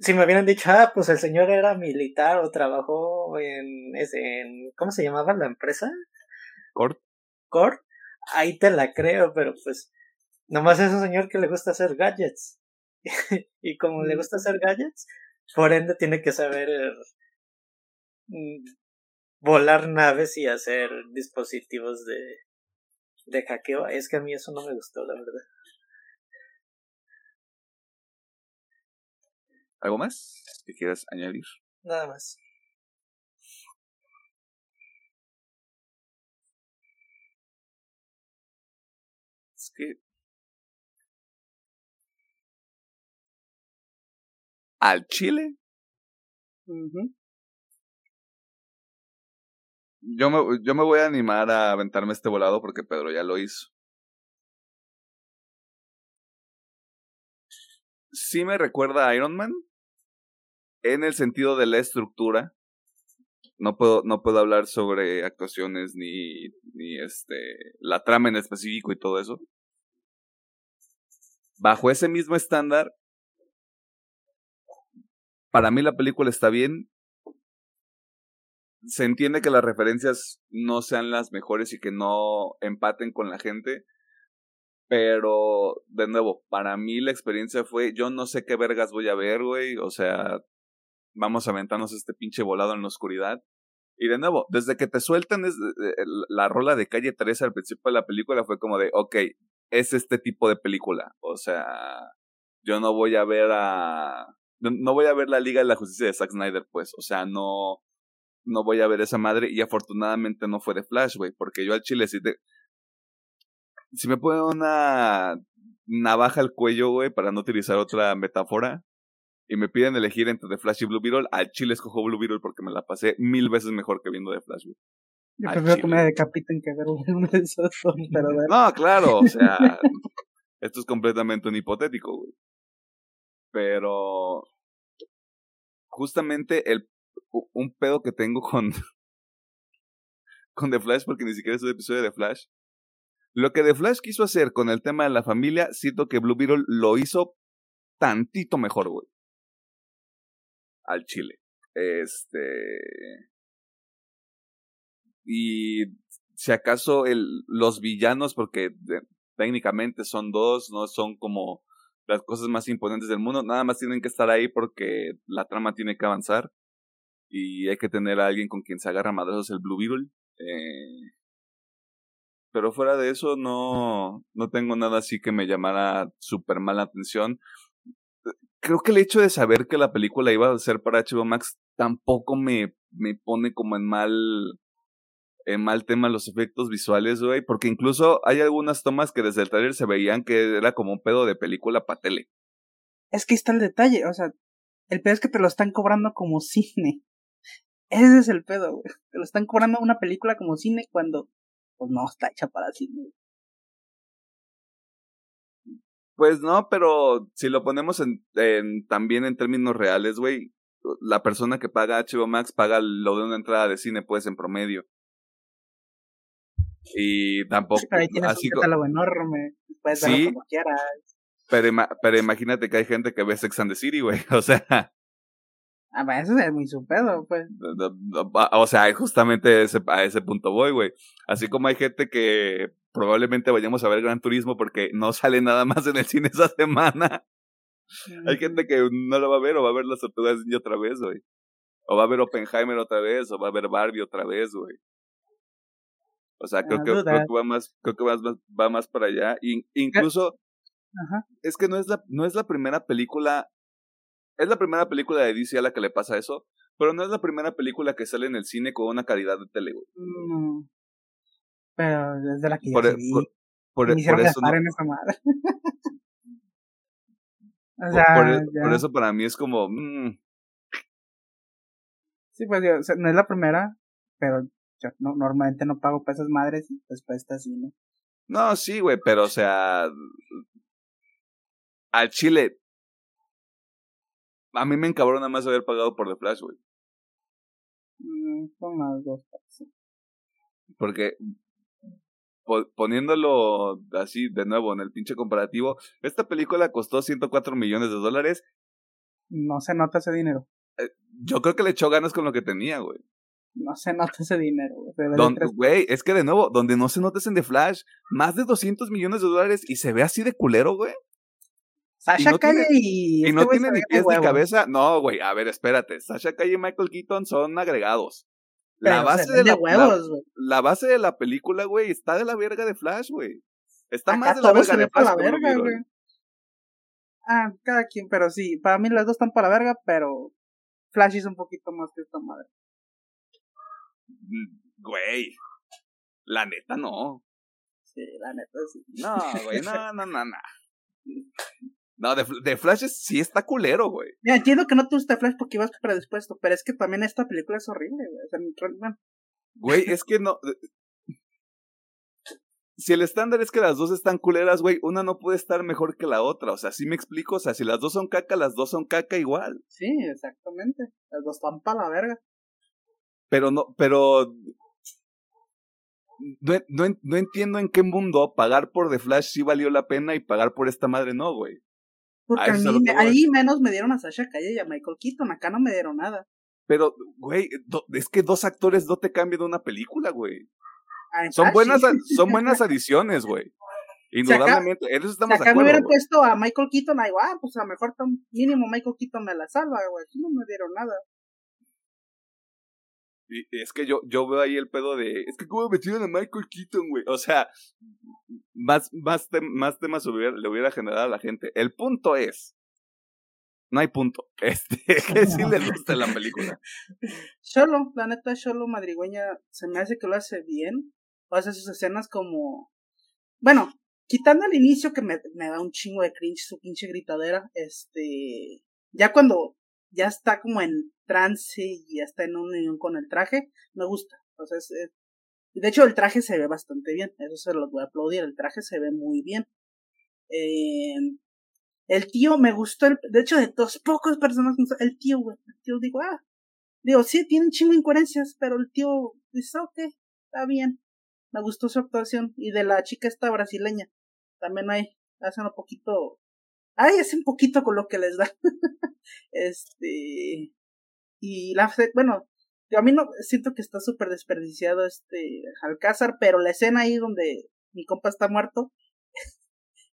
si me hubieran dicho, ah, pues el señor era militar o trabajó en, en ¿cómo se llamaba la empresa? Cord. Cord. Ahí te la creo, pero pues nomás es un señor que le gusta hacer gadgets. y como le gusta hacer gadgets, por ende tiene que saber mm, volar naves y hacer dispositivos de, de hackeo. Es que a mí eso no me gustó, la verdad. ¿Algo más que quieras añadir? Nada más. Es que al Chile. Yo, me, yo me voy a animar a aventarme este volado porque Pedro ya lo hizo. Sí me recuerda a Iron Man en el sentido de la estructura. No puedo, no puedo hablar sobre actuaciones ni, ni este, la trama en específico y todo eso. Bajo ese mismo estándar, para mí la película está bien. Se entiende que las referencias no sean las mejores y que no empaten con la gente. Pero, de nuevo, para mí la experiencia fue, yo no sé qué vergas voy a ver, güey. O sea, vamos a aventarnos este pinche volado en la oscuridad. Y de nuevo, desde que te sueltan la rola de calle 13 al principio de la película fue como de, ok, es este tipo de película. O sea, yo no voy a ver a no, voy a ver la Liga de la Justicia de Zack Snyder, pues, o sea, no, no voy a ver esa madre y afortunadamente no fue de Flash, güey, porque yo al chile si te, si me pone una navaja al cuello, güey, para no utilizar otra metáfora, y me piden elegir entre The Flash y Blue Beetle, al chile escojo Blue Beetle porque me la pasé mil veces mejor que viendo The Flash, güey. Yo prefiero que me decapiten que ver uno de esos pero No, claro, o sea, esto es completamente un hipotético, güey. Pero justamente el un pedo que tengo con con The Flash porque ni siquiera es un episodio de Flash. Lo que The Flash quiso hacer con el tema de la familia, siento que Blue Beetle lo hizo tantito mejor, güey. Al chile. Este. Y si acaso el, los villanos, porque técnicamente son dos, no son como las cosas más imponentes del mundo. Nada más tienen que estar ahí porque la trama tiene que avanzar. Y hay que tener a alguien con quien se agarra madrazos el Blue Beetle. Eh, pero fuera de eso, no, no tengo nada así que me llamara súper mal la atención. Creo que el hecho de saber que la película iba a ser para HBO Max tampoco me, me pone como en mal en mal tema los efectos visuales, güey, porque incluso hay algunas tomas que desde el trailer se veían que era como un pedo de película para tele. Es que está el detalle, o sea, el pedo es que te lo están cobrando como cine. Ese es el pedo, güey. Te lo están cobrando una película como cine cuando pues no está hecha para cine. Pues no, pero si lo ponemos en, en también en términos reales, güey, la persona que paga HBO Max paga lo de una entrada de cine, pues, en promedio. Y tampoco. así un catálogo enorme. Puedes verlo como quieras. Pero, pero imagínate que hay gente que ve Sex and the City, güey. O sea. Ah, eso es muy su pedo, pues. O sea, justamente ese, a ese punto voy, güey. Así como hay gente que probablemente vayamos a ver Gran Turismo porque no sale nada más en el cine esa semana. Hay gente que no lo va a ver o va a ver las tortugas otra vez, güey. O va a ver Oppenheimer otra vez, o va a ver Barbie otra vez, güey. O sea, creo, que, creo que va más, creo que va, va más para allá. Y, incluso, es que no es, la, no es la primera película, es la primera película de DC a la que le pasa eso, pero no es la primera película que sale en el cine con una calidad de tele, No. Pero es de la que por, e, vi. Por, por, eso no. en esa madre. o sea, e, por, eso para mí es como... Mm. Sí, pues o sea, no es la primera, pero yo no, normalmente no pago para esas madres y pues para estas sí, ¿no? No, sí, güey, pero o sea. Al Chile. A mí me encabrona más haber pagado por The Flash, güey. Mm, son las dos sí. Porque poniéndolo así de nuevo en el pinche comparativo, esta película costó 104 millones de dólares. No se nota ese dinero. Eh, yo creo que le echó ganas con lo que tenía, güey. no se nota ese dinero. Güey, es que de nuevo, donde no se nota es en The Flash, más de 200 millones de dólares y se ve así de culero, güey. Sasha y Calle y. Y no este tiene ni pies ni cabeza. No, güey, a ver, espérate. Sasha Calle y Michael Keaton son agregados. la base de, la, la, base de la película, güey, está de la verga de Flash, güey. Está más de la verga de Flash. La verga, güey. Ah, cada quien, pero sí, para mí las dos están para la verga, pero Flash es un poquito más que esta madre. Mm, güey, la neta no. Sí, la neta sí. No, güey, no, no, no, no. No, de, de, Flash sí está culero, güey. Ya, entiendo que no te gusta Flash porque ibas predispuesto, pero es que también esta película es horrible, güey. Güey, es que no. Eh, si el estándar es que las dos están culeras, güey, una no puede estar mejor que la otra. O sea, sí me explico. O sea, si las dos son caca, las dos son caca igual. Sí, exactamente. Las dos están para la verga. Pero no, pero no, no, no, entiendo en qué mundo pagar por The Flash sí valió la pena y pagar por esta madre no, güey. Porque a mí, ahí menos me dieron a Sasha Calle y a Michael Keaton, acá no me dieron nada. Pero, güey, es que dos actores no te cambian de una película, güey. Ah, son buenas, son buenas adiciones, güey. Indudablemente, si acá, estamos acá me hubieran puesto a Michael Keaton, ahí, ah, pues a lo mejor mínimo Michael Keaton me la salva, güey. Aquí no me dieron nada. Y es que yo, yo veo ahí el pedo de. Es que como metieron a Michael Keaton, güey. O sea, más, más, más temas le hubiera generado a la gente. El punto es. No hay punto. Este, que sí le gusta la película. Solo, la neta, solo madrigüeña se me hace que lo hace bien. O sea, sus escenas como. Bueno, quitando el inicio que me, me da un chingo de cringe, su pinche gritadera. Este. Ya cuando ya está como en trance y ya está en unión con el traje, me gusta. O sea, de hecho el traje se ve bastante bien, eso se lo voy a aplaudir, el traje se ve muy bien. Eh, el tío me gustó, el, de hecho de todos pocos personas, el tío, güey, el tío digo, ah, digo, sí, tienen chingo incoherencias, pero el tío dice, ok, está bien, me gustó su actuación, y de la chica esta brasileña, también hay, hacen un poquito, ay, un poquito con lo que les da. este, y la, bueno, a mí no siento que está súper desperdiciado este Alcázar, pero la escena ahí donde mi compa está muerto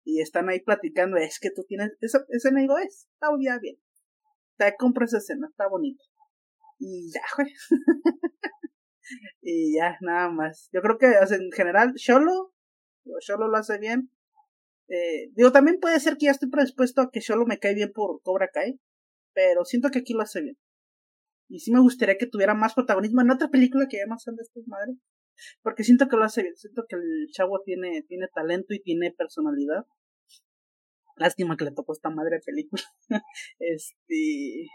y están ahí platicando, es que tú tienes, esa escena digo, es, está ya bien. Te compro esa escena, está bonito. Y ya, güey. y ya, nada más. Yo creo que en general, Sholo, Sholo lo hace bien. Eh, digo, también puede ser que ya estoy predispuesto a que Sholo me cae bien por Cobra Kai, pero siento que aquí lo hace bien. Y sí me gustaría que tuviera más protagonismo en otra película que ya no sean de estas madres. Porque siento que lo hace bien. Siento que el chavo tiene, tiene talento y tiene personalidad. Lástima que le tocó esta madre de película. este.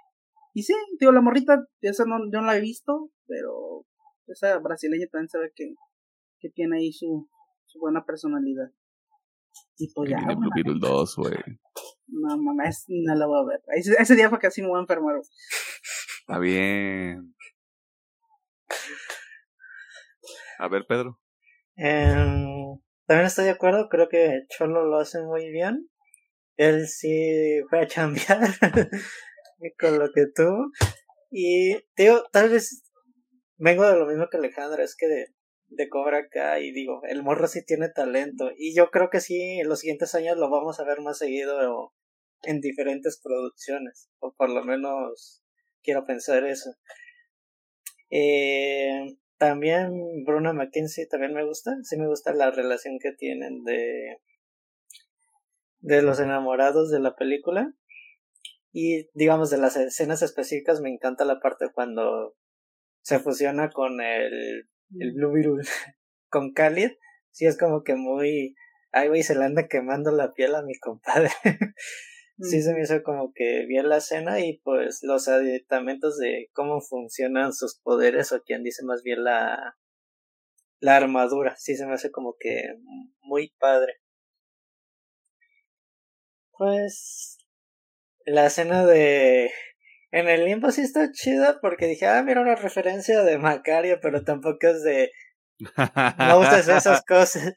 Y sí, digo, la morrita, esa no, yo no la he visto, pero esa brasileña también sabe que, que tiene ahí su, su buena personalidad. Y pues ya. Blue 2, güey. No mames, no la voy a ver. Ese, ese día fue así me voy a enfermar. Está bien. A ver, Pedro. Em, también estoy de acuerdo, creo que Cholo lo hace muy bien. Él sí fue a chambear con lo que tuvo. Y, digo, tal vez vengo de lo mismo que Alejandro, es que de, de Cobra acá y digo, el morro sí tiene talento. Y yo creo que sí, en los siguientes años lo vamos a ver más seguido en diferentes producciones. O por lo menos quiero pensar eso. Eh, también Bruno McKinsey también me gusta, sí me gusta la relación que tienen de de los enamorados de la película y digamos de las escenas específicas me encanta la parte cuando se fusiona con el, el Blue Beetle con Khalid, sí es como que muy ay güey se le anda quemando la piel a mi compadre. Sí se me hizo como que vi la escena y pues los aditamentos de cómo funcionan sus poderes o quien dice más bien la la armadura sí se me hace como que muy padre. Pues la escena de en el limbo sí está chida porque dije ah mira una referencia de Macario pero tampoco es de no gustas esas cosas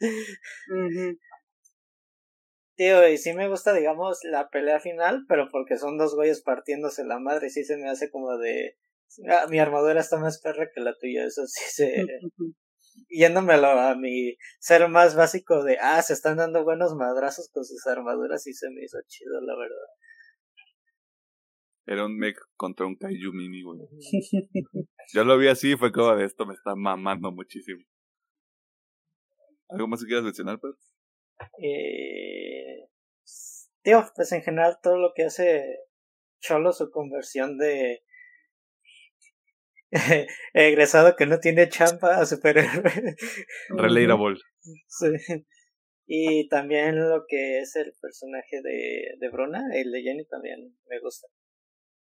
Tío, y sí me gusta, digamos, la pelea final, pero porque son dos güeyes partiéndose la madre, sí se me hace como de, Ah, mi armadura está más perra que la tuya, eso sí se... Yéndomelo a mi ser más básico de, ah, se están dando buenos madrazos con sus armaduras y se me hizo chido, la verdad. Era un mech contra un kaiju mini, güey. Yo lo vi así fue como de esto me está mamando muchísimo. ¿Algo más que quieras mencionar, pues? Eh, tío, pues en general todo lo que hace Cholo, su conversión de egresado que no tiene champa a superhéroe. Relatable. sí. Y también lo que es el personaje de, de Bruna, el de Jenny también me gusta.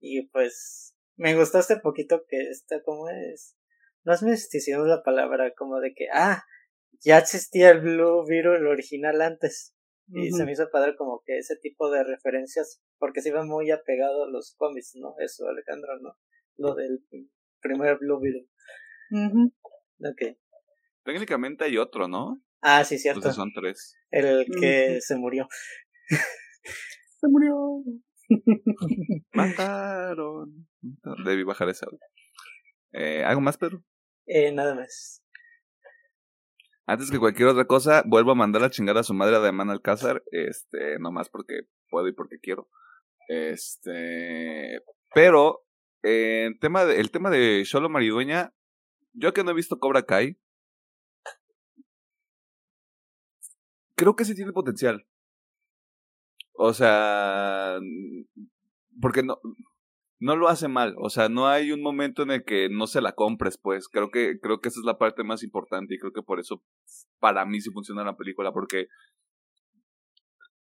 Y pues me gustó este poquito que está como es. No es misticismo la palabra, como de que, ah, ya existía el Blue Beetle original antes. Y se me hizo padre como que ese tipo de referencias, porque se iba muy apegado a los cómics, ¿no? Eso, Alejandro, ¿no? Lo del primer Blue Beetle. Ok. Técnicamente hay otro, ¿no? Ah, sí, cierto. Entonces son tres. El que se murió. se murió. Mataron. Debí bajar ese audio. Eh, ¿Algo más, Pedro? Eh, nada más. Antes que cualquier otra cosa, vuelvo a mandar a chingar a su madre de Man Alcázar. Este, nomás porque puedo y porque quiero. Este. Pero, eh, el, tema de, el tema de Solo Maridueña, yo que no he visto Cobra Kai, creo que sí tiene potencial. O sea, porque no, no lo hace mal, o sea, no hay un momento en el que no se la compres, pues creo que creo que esa es la parte más importante y creo que por eso para mí sí funciona la película porque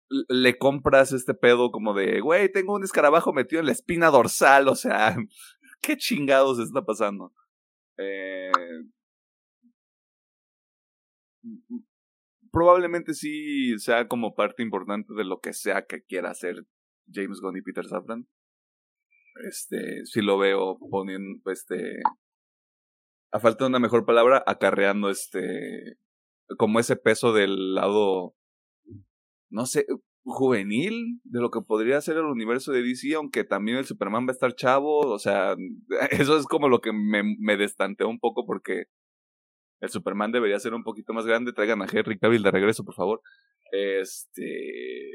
le compras este pedo como de, güey, tengo un escarabajo metido en la espina dorsal, o sea, qué chingados está pasando. Eh, probablemente sí sea como parte importante de lo que sea que quiera hacer James Gunn y Peter Safran. Este, sí lo veo poniendo, este, a falta de una mejor palabra, acarreando este, como ese peso del lado, no sé, juvenil de lo que podría ser el universo de DC, aunque también el Superman va a estar chavo, o sea, eso es como lo que me, me destanteó un poco porque el Superman debería ser un poquito más grande. Traigan a Henry Cavill de regreso, por favor. Este.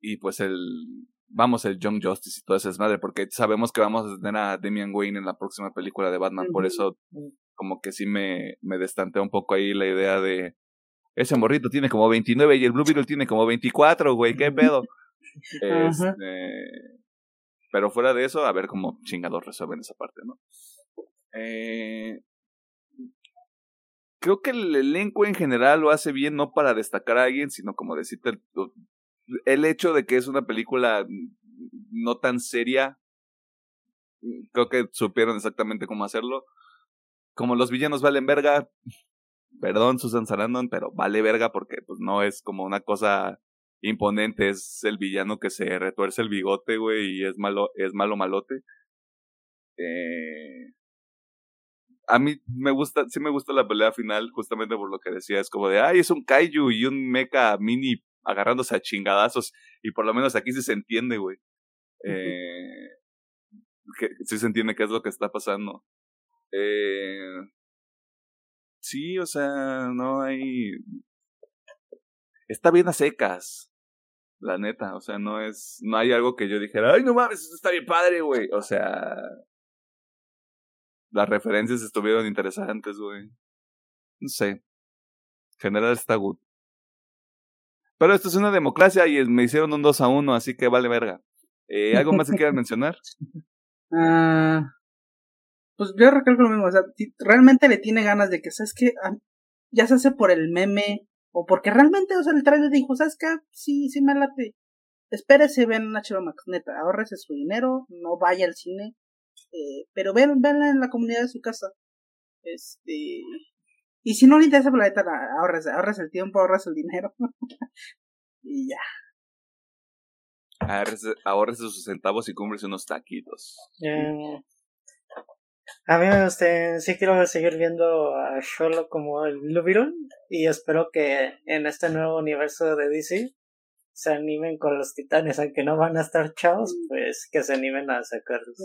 Y pues el. Vamos, el Young Justice y toda esa madre, porque sabemos que vamos a tener a Damian Wayne en la próxima película de Batman. Por eso, como que sí me, me destantea un poco ahí la idea de. Ese morrito tiene como 29 y el Blue Beetle tiene como 24, güey, qué pedo. este, pero fuera de eso, a ver cómo chingados resuelven esa parte, ¿no? Eh, creo que el elenco en general lo hace bien, no para destacar a alguien, sino como decirte el, hecho de que es una película no tan seria. Creo que supieron exactamente cómo hacerlo. Como los villanos valen verga. Perdón, Susan Sarandon, pero vale verga porque pues no es como una cosa imponente. Es el villano que se retuerce el bigote, güey, y es malo, es malo malote. Eh, a mí me gusta, sí me gusta la pelea final, justamente por lo que decía, es como de, ay, es un kaiju y un mecha mini agarrándose a chingadazos, y por lo menos aquí sí se entiende, güey. Eh, que, sí se entiende qué es lo que está pasando. Eh, sí, o sea, no hay... Está bien a secas, la neta, o sea, no es, no hay algo que yo dijera, ay, no mames, esto está bien padre, güey, o sea, las referencias estuvieron interesantes, güey. No sé. En general está good. Pero esto es una democracia y me hicieron un 2 a 1, así que vale verga. Eh, ¿Algo más que quieras mencionar? Ah, pues yo recalco lo mismo. O sea, realmente le tiene ganas de que, ¿sabes qué? Ah, ya se hace por el meme. O porque realmente, o sea, el trailer dijo, ¿sabes qué? Sí, sí me late. Espérese, ven a Max, neta, ahorrese su dinero, no vaya al cine, eh, pero ven, venla en la comunidad de su casa. Este. Y si no le interesa, pues, la neta, ahorres, ahorres el tiempo, ahorres el dinero. y ya. Ahorres, sus centavos y compres unos taquitos. a mí me gusta, sí quiero seguir viendo a Sherlock como el Blue Y espero que en este nuevo universo de DC se animen con los titanes, aunque no van a estar chavos, pues que se animen a sacarlos.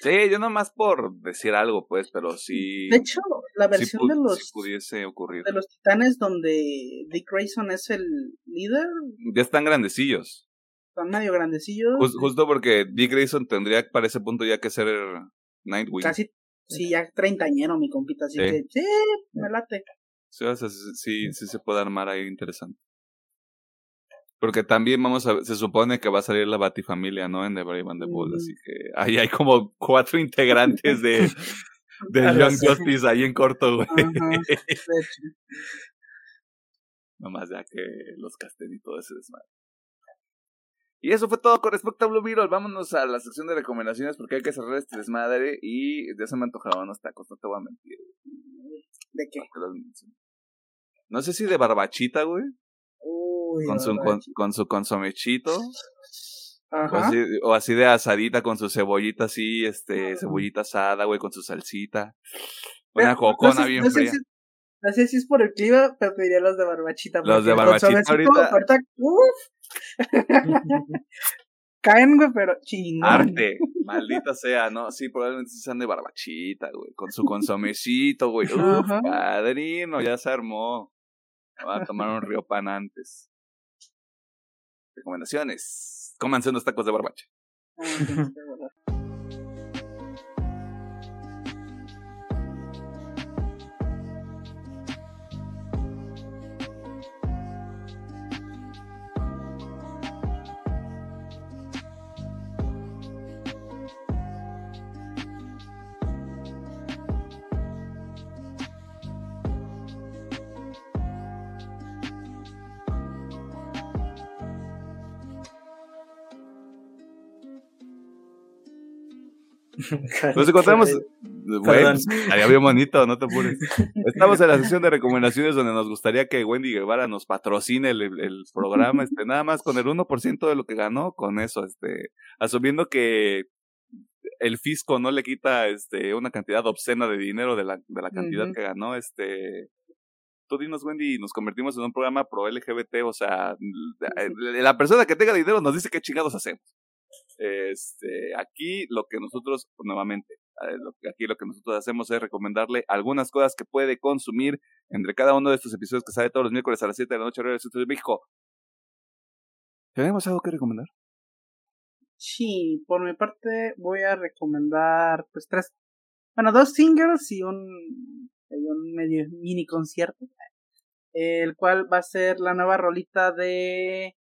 Sí, yo nomás por decir algo, pues, pero sí. De hecho, la versión de los. pudiese ocurrir. De los titanes donde Dick Grayson es el líder. Ya están grandecillos. Están medio grandecillos. justo porque Dick Grayson tendría para ese punto ya que ser Nightwing. Casi, sí, ya treintañero, mi compita. Así que, sí, me late. Sí, sí, sí se puede armar ahí interesante. Porque también vamos a se supone que va a salir la Batifamilia, ¿no? En The Brave and the Bold, así que ahí hay como cuatro integrantes de, de Young Justice ahí en corto, güey. Nomás ya que los casten y todo ese desmadre. Y eso fue todo con respecto a Blue Beetle. Vámonos a la sección de recomendaciones porque hay que cerrar este desmadre y de eso me antojaban unos tacos, no te voy a mentir. ¿De qué? No sé si de barbachita, güey con, su, con, su consomechito. O, así, de asadita con su cebollita así, este, cebollita asada, güey, con su salsita. Una cocona bien fría. no sé si es por el clima, pero pediría los de barbachita. Los de barbachita ahorita. Caen, güey, pero chingón. Arte, maldita sea, ¿no? Sí, probablemente sean de barbachita, güey, con su consomecito, güey. Uf, padrino, ya se armó. Va a tomar un río pan antes. Recomendaciones. Cómanse unos tacos de barbacha. Nos encontramos. Bueno, había bien bonito, no te apures. Estamos en la sección de recomendaciones donde nos gustaría que Wendy Guevara nos patrocine el, el programa, este, nada más con el 1% de lo que ganó, con eso, este, asumiendo que el fisco no le quita este una cantidad obscena de dinero de la, de la cantidad que ganó, este tú dinos Wendy, nos convertimos en un programa pro LGBT, o sea, la persona que tenga dinero nos dice qué chingados hacemos. Este, aquí lo que nosotros, nuevamente, aquí lo que nosotros hacemos es recomendarle algunas cosas que puede consumir entre cada uno de estos episodios que sale todos los miércoles a las 7 de la noche, hora de México. ¿Tenemos algo que recomendar? Sí, por mi parte voy a recomendar pues tres, bueno, dos singles y un, un medio mini concierto, el cual va a ser la nueva rolita de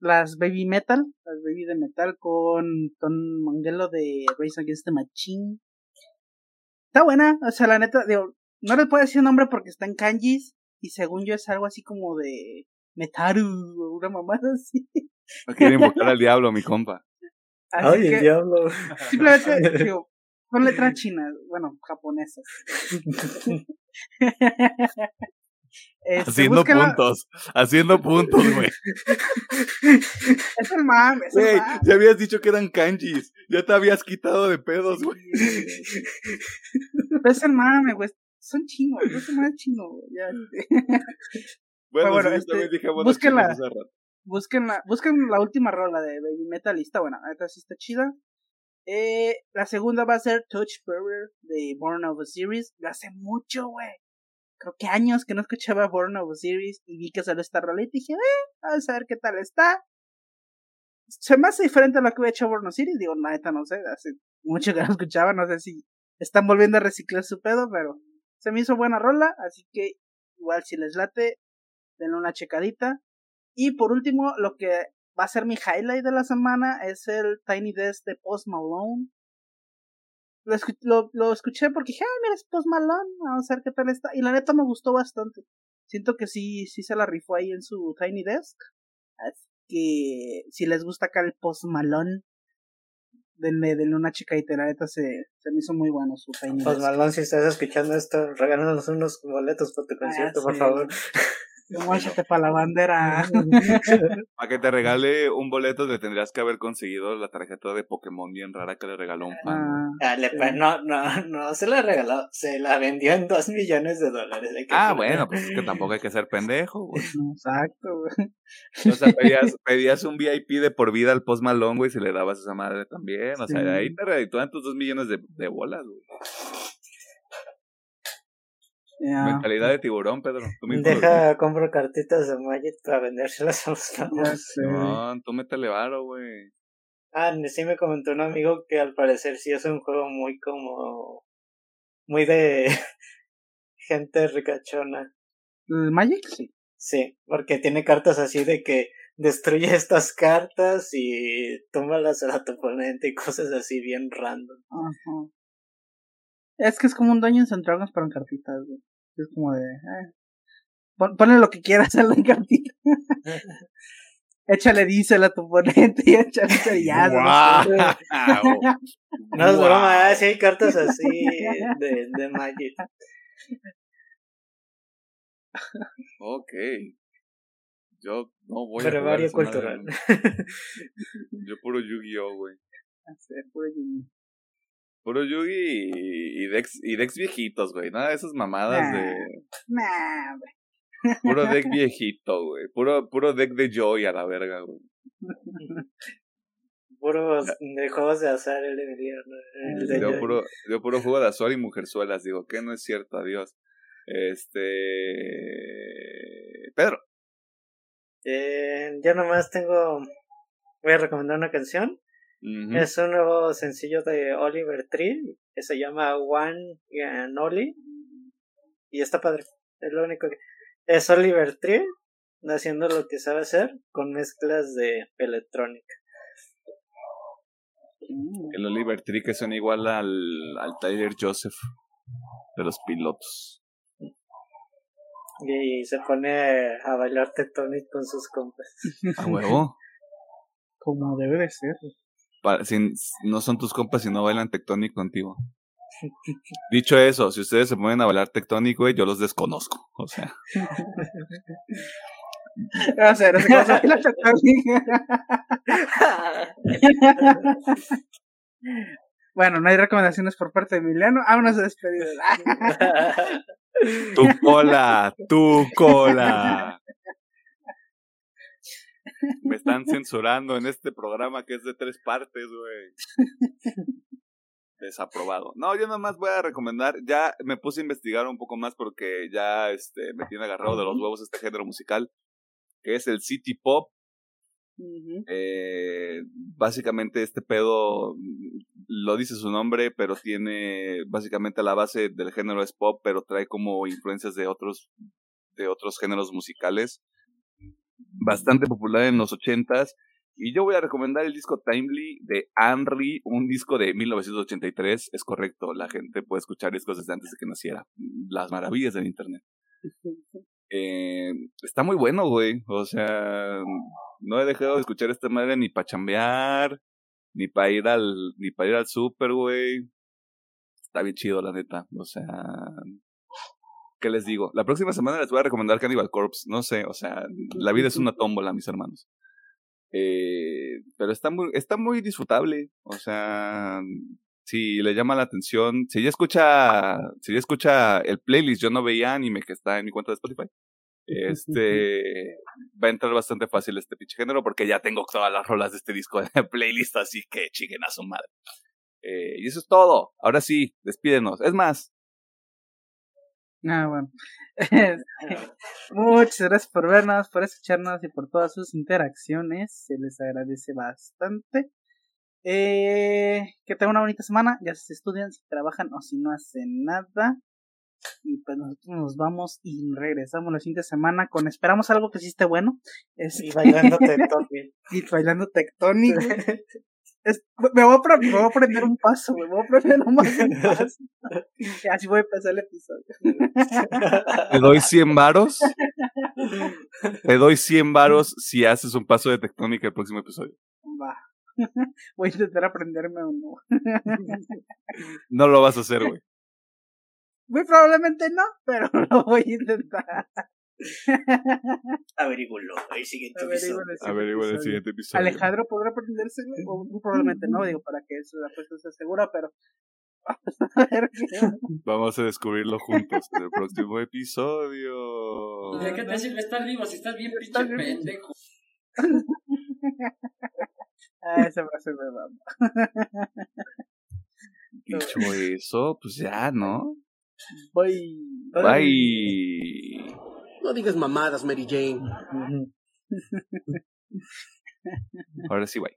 las Baby Metal, las Baby de Metal con Ton Mangelo de Race Against the Machine. Está buena, o sea, la neta, digo, no le puedo decir nombre porque está en kanjis y según yo es algo así como de Metaru o una mamada así. No quiere invocar al diablo, mi compa. Ay, el diablo. Simplemente, digo, con letras chinas, bueno, japonesas. Este, haciendo puntos, haciendo puntos, güey. es el mame, es el Ya habías dicho que eran kanjis, ya te habías quitado de pedos, güey. es el mame, güey. Son chinos, es el mame chino, Ya. bueno, bueno este, busquen, la, busquen, la, busquen la última rola de Baby Metalista, bueno, esta sí está chida. Eh, la segunda va a ser Touch Power de Born of a Series. Lo hace mucho, güey creo que años que no escuchaba Born of Series y vi que salió esta rola y dije, eh, vamos a ver qué tal está. Se me hace diferente a lo que había hecho Born of Series, digo, neta, no sé, hace mucho que no escuchaba, no sé si están volviendo a reciclar su pedo, pero se me hizo buena rola, así que igual si les late, denle una checadita. Y por último, lo que va a ser mi highlight de la semana es el Tiny Desk de Post Malone. Lo, lo, escuché porque dije, ah, mira, es Post Malone, vamos a ver qué tal está. Y la neta me gustó bastante. Siento que sí, sí se la rifó ahí en su Tiny Desk. Así que si les gusta acá el Post Malone, denle, denle una chica y la neta se, se me hizo muy bueno su Tiny Post Malone, si estás escuchando esto, regálanos unos boletos para tu concierto, por favor. Muéchate para la bandera. Para que te regale un boleto le tendrías que haber conseguido la tarjeta de Pokémon bien rara que le regaló un fan. Ah, ah no, no, no se la regaló, se la vendió en dos millones de dólares. Ah, bueno, pues es que tampoco hay que ser pendejo, güey. Exacto, güey. O sea, pedías, pedías un VIP de por vida al Post Malone, güey, si le dabas esa madre también. O sea, ahí te reditúan tus dos millones de, de bolas, güey. Mentalidad de tiburón, Pedro. Deja, compro cartitas de Magic para vendérselas a los No, tú métele varo, güey. Ah, sí me comentó un amigo que al parecer sí es un juego muy como... Muy de gente ricachona. ¿Magic? Sí. Sí, porque tiene cartas así de que destruye estas cartas y tómalas a tu oponente y cosas así bien random. Ajá. Es que es como un Dungeons and Dragons pero en cartitas, güey. Es como de. Eh, ponle lo que quieras a la cartita. échale diésel a tu oponente y échale cerillas. no es broma, ¿eh? si hay cartas así de, de Magic. Ok. Yo no voy Pero a jugar cultural. Yo puro Yu-Gi-Oh, güey. Puro Yu-Gi. Puro Yugi y, Dex, y Dex viejitos, güey. Nada de esas mamadas de. Nah, güey. Puro deck viejito, güey. Puro, puro deck de Joy a la verga, güey. Puros de juegos de azar el de El yo, puro, yo puro juego de azar y mujerzuelas, digo, que no es cierto, adiós. Este. Pedro. Eh, yo nomás tengo. Voy a recomendar una canción. Es un nuevo sencillo de Oliver Tree que se llama One and Only. Y está padre. Es lo único que. Es Oliver Tree haciendo lo que sabe hacer con mezclas de electrónica. Mm. El Oliver Tree que suena igual al, al Tyler Joseph de los pilotos. Y se pone a bailar Tectonic con sus compas. ¿A huevo? Como debe de ser si no son tus compas y no bailan Tectonic contigo. Dicho eso, si ustedes se ponen a bailar Tectonic, güey, yo los desconozco. O sea. O sea, no sé cómo bailar Bueno, no hay recomendaciones por parte de Emiliano. Vámonos a despedir. tu cola, tu cola. Me están censurando en este programa que es de tres partes, güey. Desaprobado. No, yo nada más voy a recomendar. Ya me puse a investigar un poco más porque ya este, me tiene agarrado de los huevos este género musical, que es el City Pop. eh, básicamente este pedo lo dice su nombre, pero tiene básicamente la base del género es pop, pero trae como influencias de otros de otros géneros musicales bastante popular en los ochentas. Y yo voy a recomendar el disco Timely de Henry, un disco de 1983. Es correcto, la gente puede escuchar discos desde antes de que naciera. Las maravillas del internet. Eh, está muy bueno, güey. O sea, no he dejado de escuchar esta madre ni para chambear, ni para ir al, ni para ir al super, güey. Está bien chido, la neta. O sea, ¿qué les digo? La próxima semana les voy a recomendar Cannibal Corpse. No sé, o sea, la vida es una tómbola, mis hermanos. Eh, pero está muy, está muy disfrutable. O sea, si le llama la atención, si ya escucha, si ya escucha el playlist, yo no veía anime que está en mi cuenta de Spotify. Este va a entrar bastante fácil este pinche género porque ya tengo todas las rolas de este disco de playlist, así que chinguen a su madre. Eh, y eso es todo. Ahora sí, despídenos. Es más, Ah, bueno. Muchas gracias por vernos, por escucharnos y por todas sus interacciones. Se les agradece bastante. Eh, que tengan una bonita semana. Ya se estudian, si trabajan o si no hacen nada. Y pues nosotros nos vamos y regresamos la siguiente semana con esperamos algo que sí esté bueno. Y bailando Tectonic. y bailando Me, voy a, me, voy a, prender un paso, me voy a prender nomás un paso. Y así voy a empezar el episodio. Te doy 100 varos. Te doy 100 varos si haces un paso de tectónica el próximo episodio. Va. Voy a intentar aprenderme uno. No lo vas a hacer, güey. Muy probablemente no, pero lo voy a intentar. Averígualo el siguiente episodio. Averigüen el siguiente episodio. Alejandro podrá aprenderse, o muy probablemente no, digo, para que eso, la apuesta esté segura, pero vamos a ver. Vamos a descubrirlo juntos en el próximo episodio. ¿De qué te sirve estar vivo si estás bien pinche pendejo? Ah, esa frase me mama. Dicho eso, pues ya, ¿no? Voy. Bye. No digas mamadas, Mary Jane. Ahora sí, bye.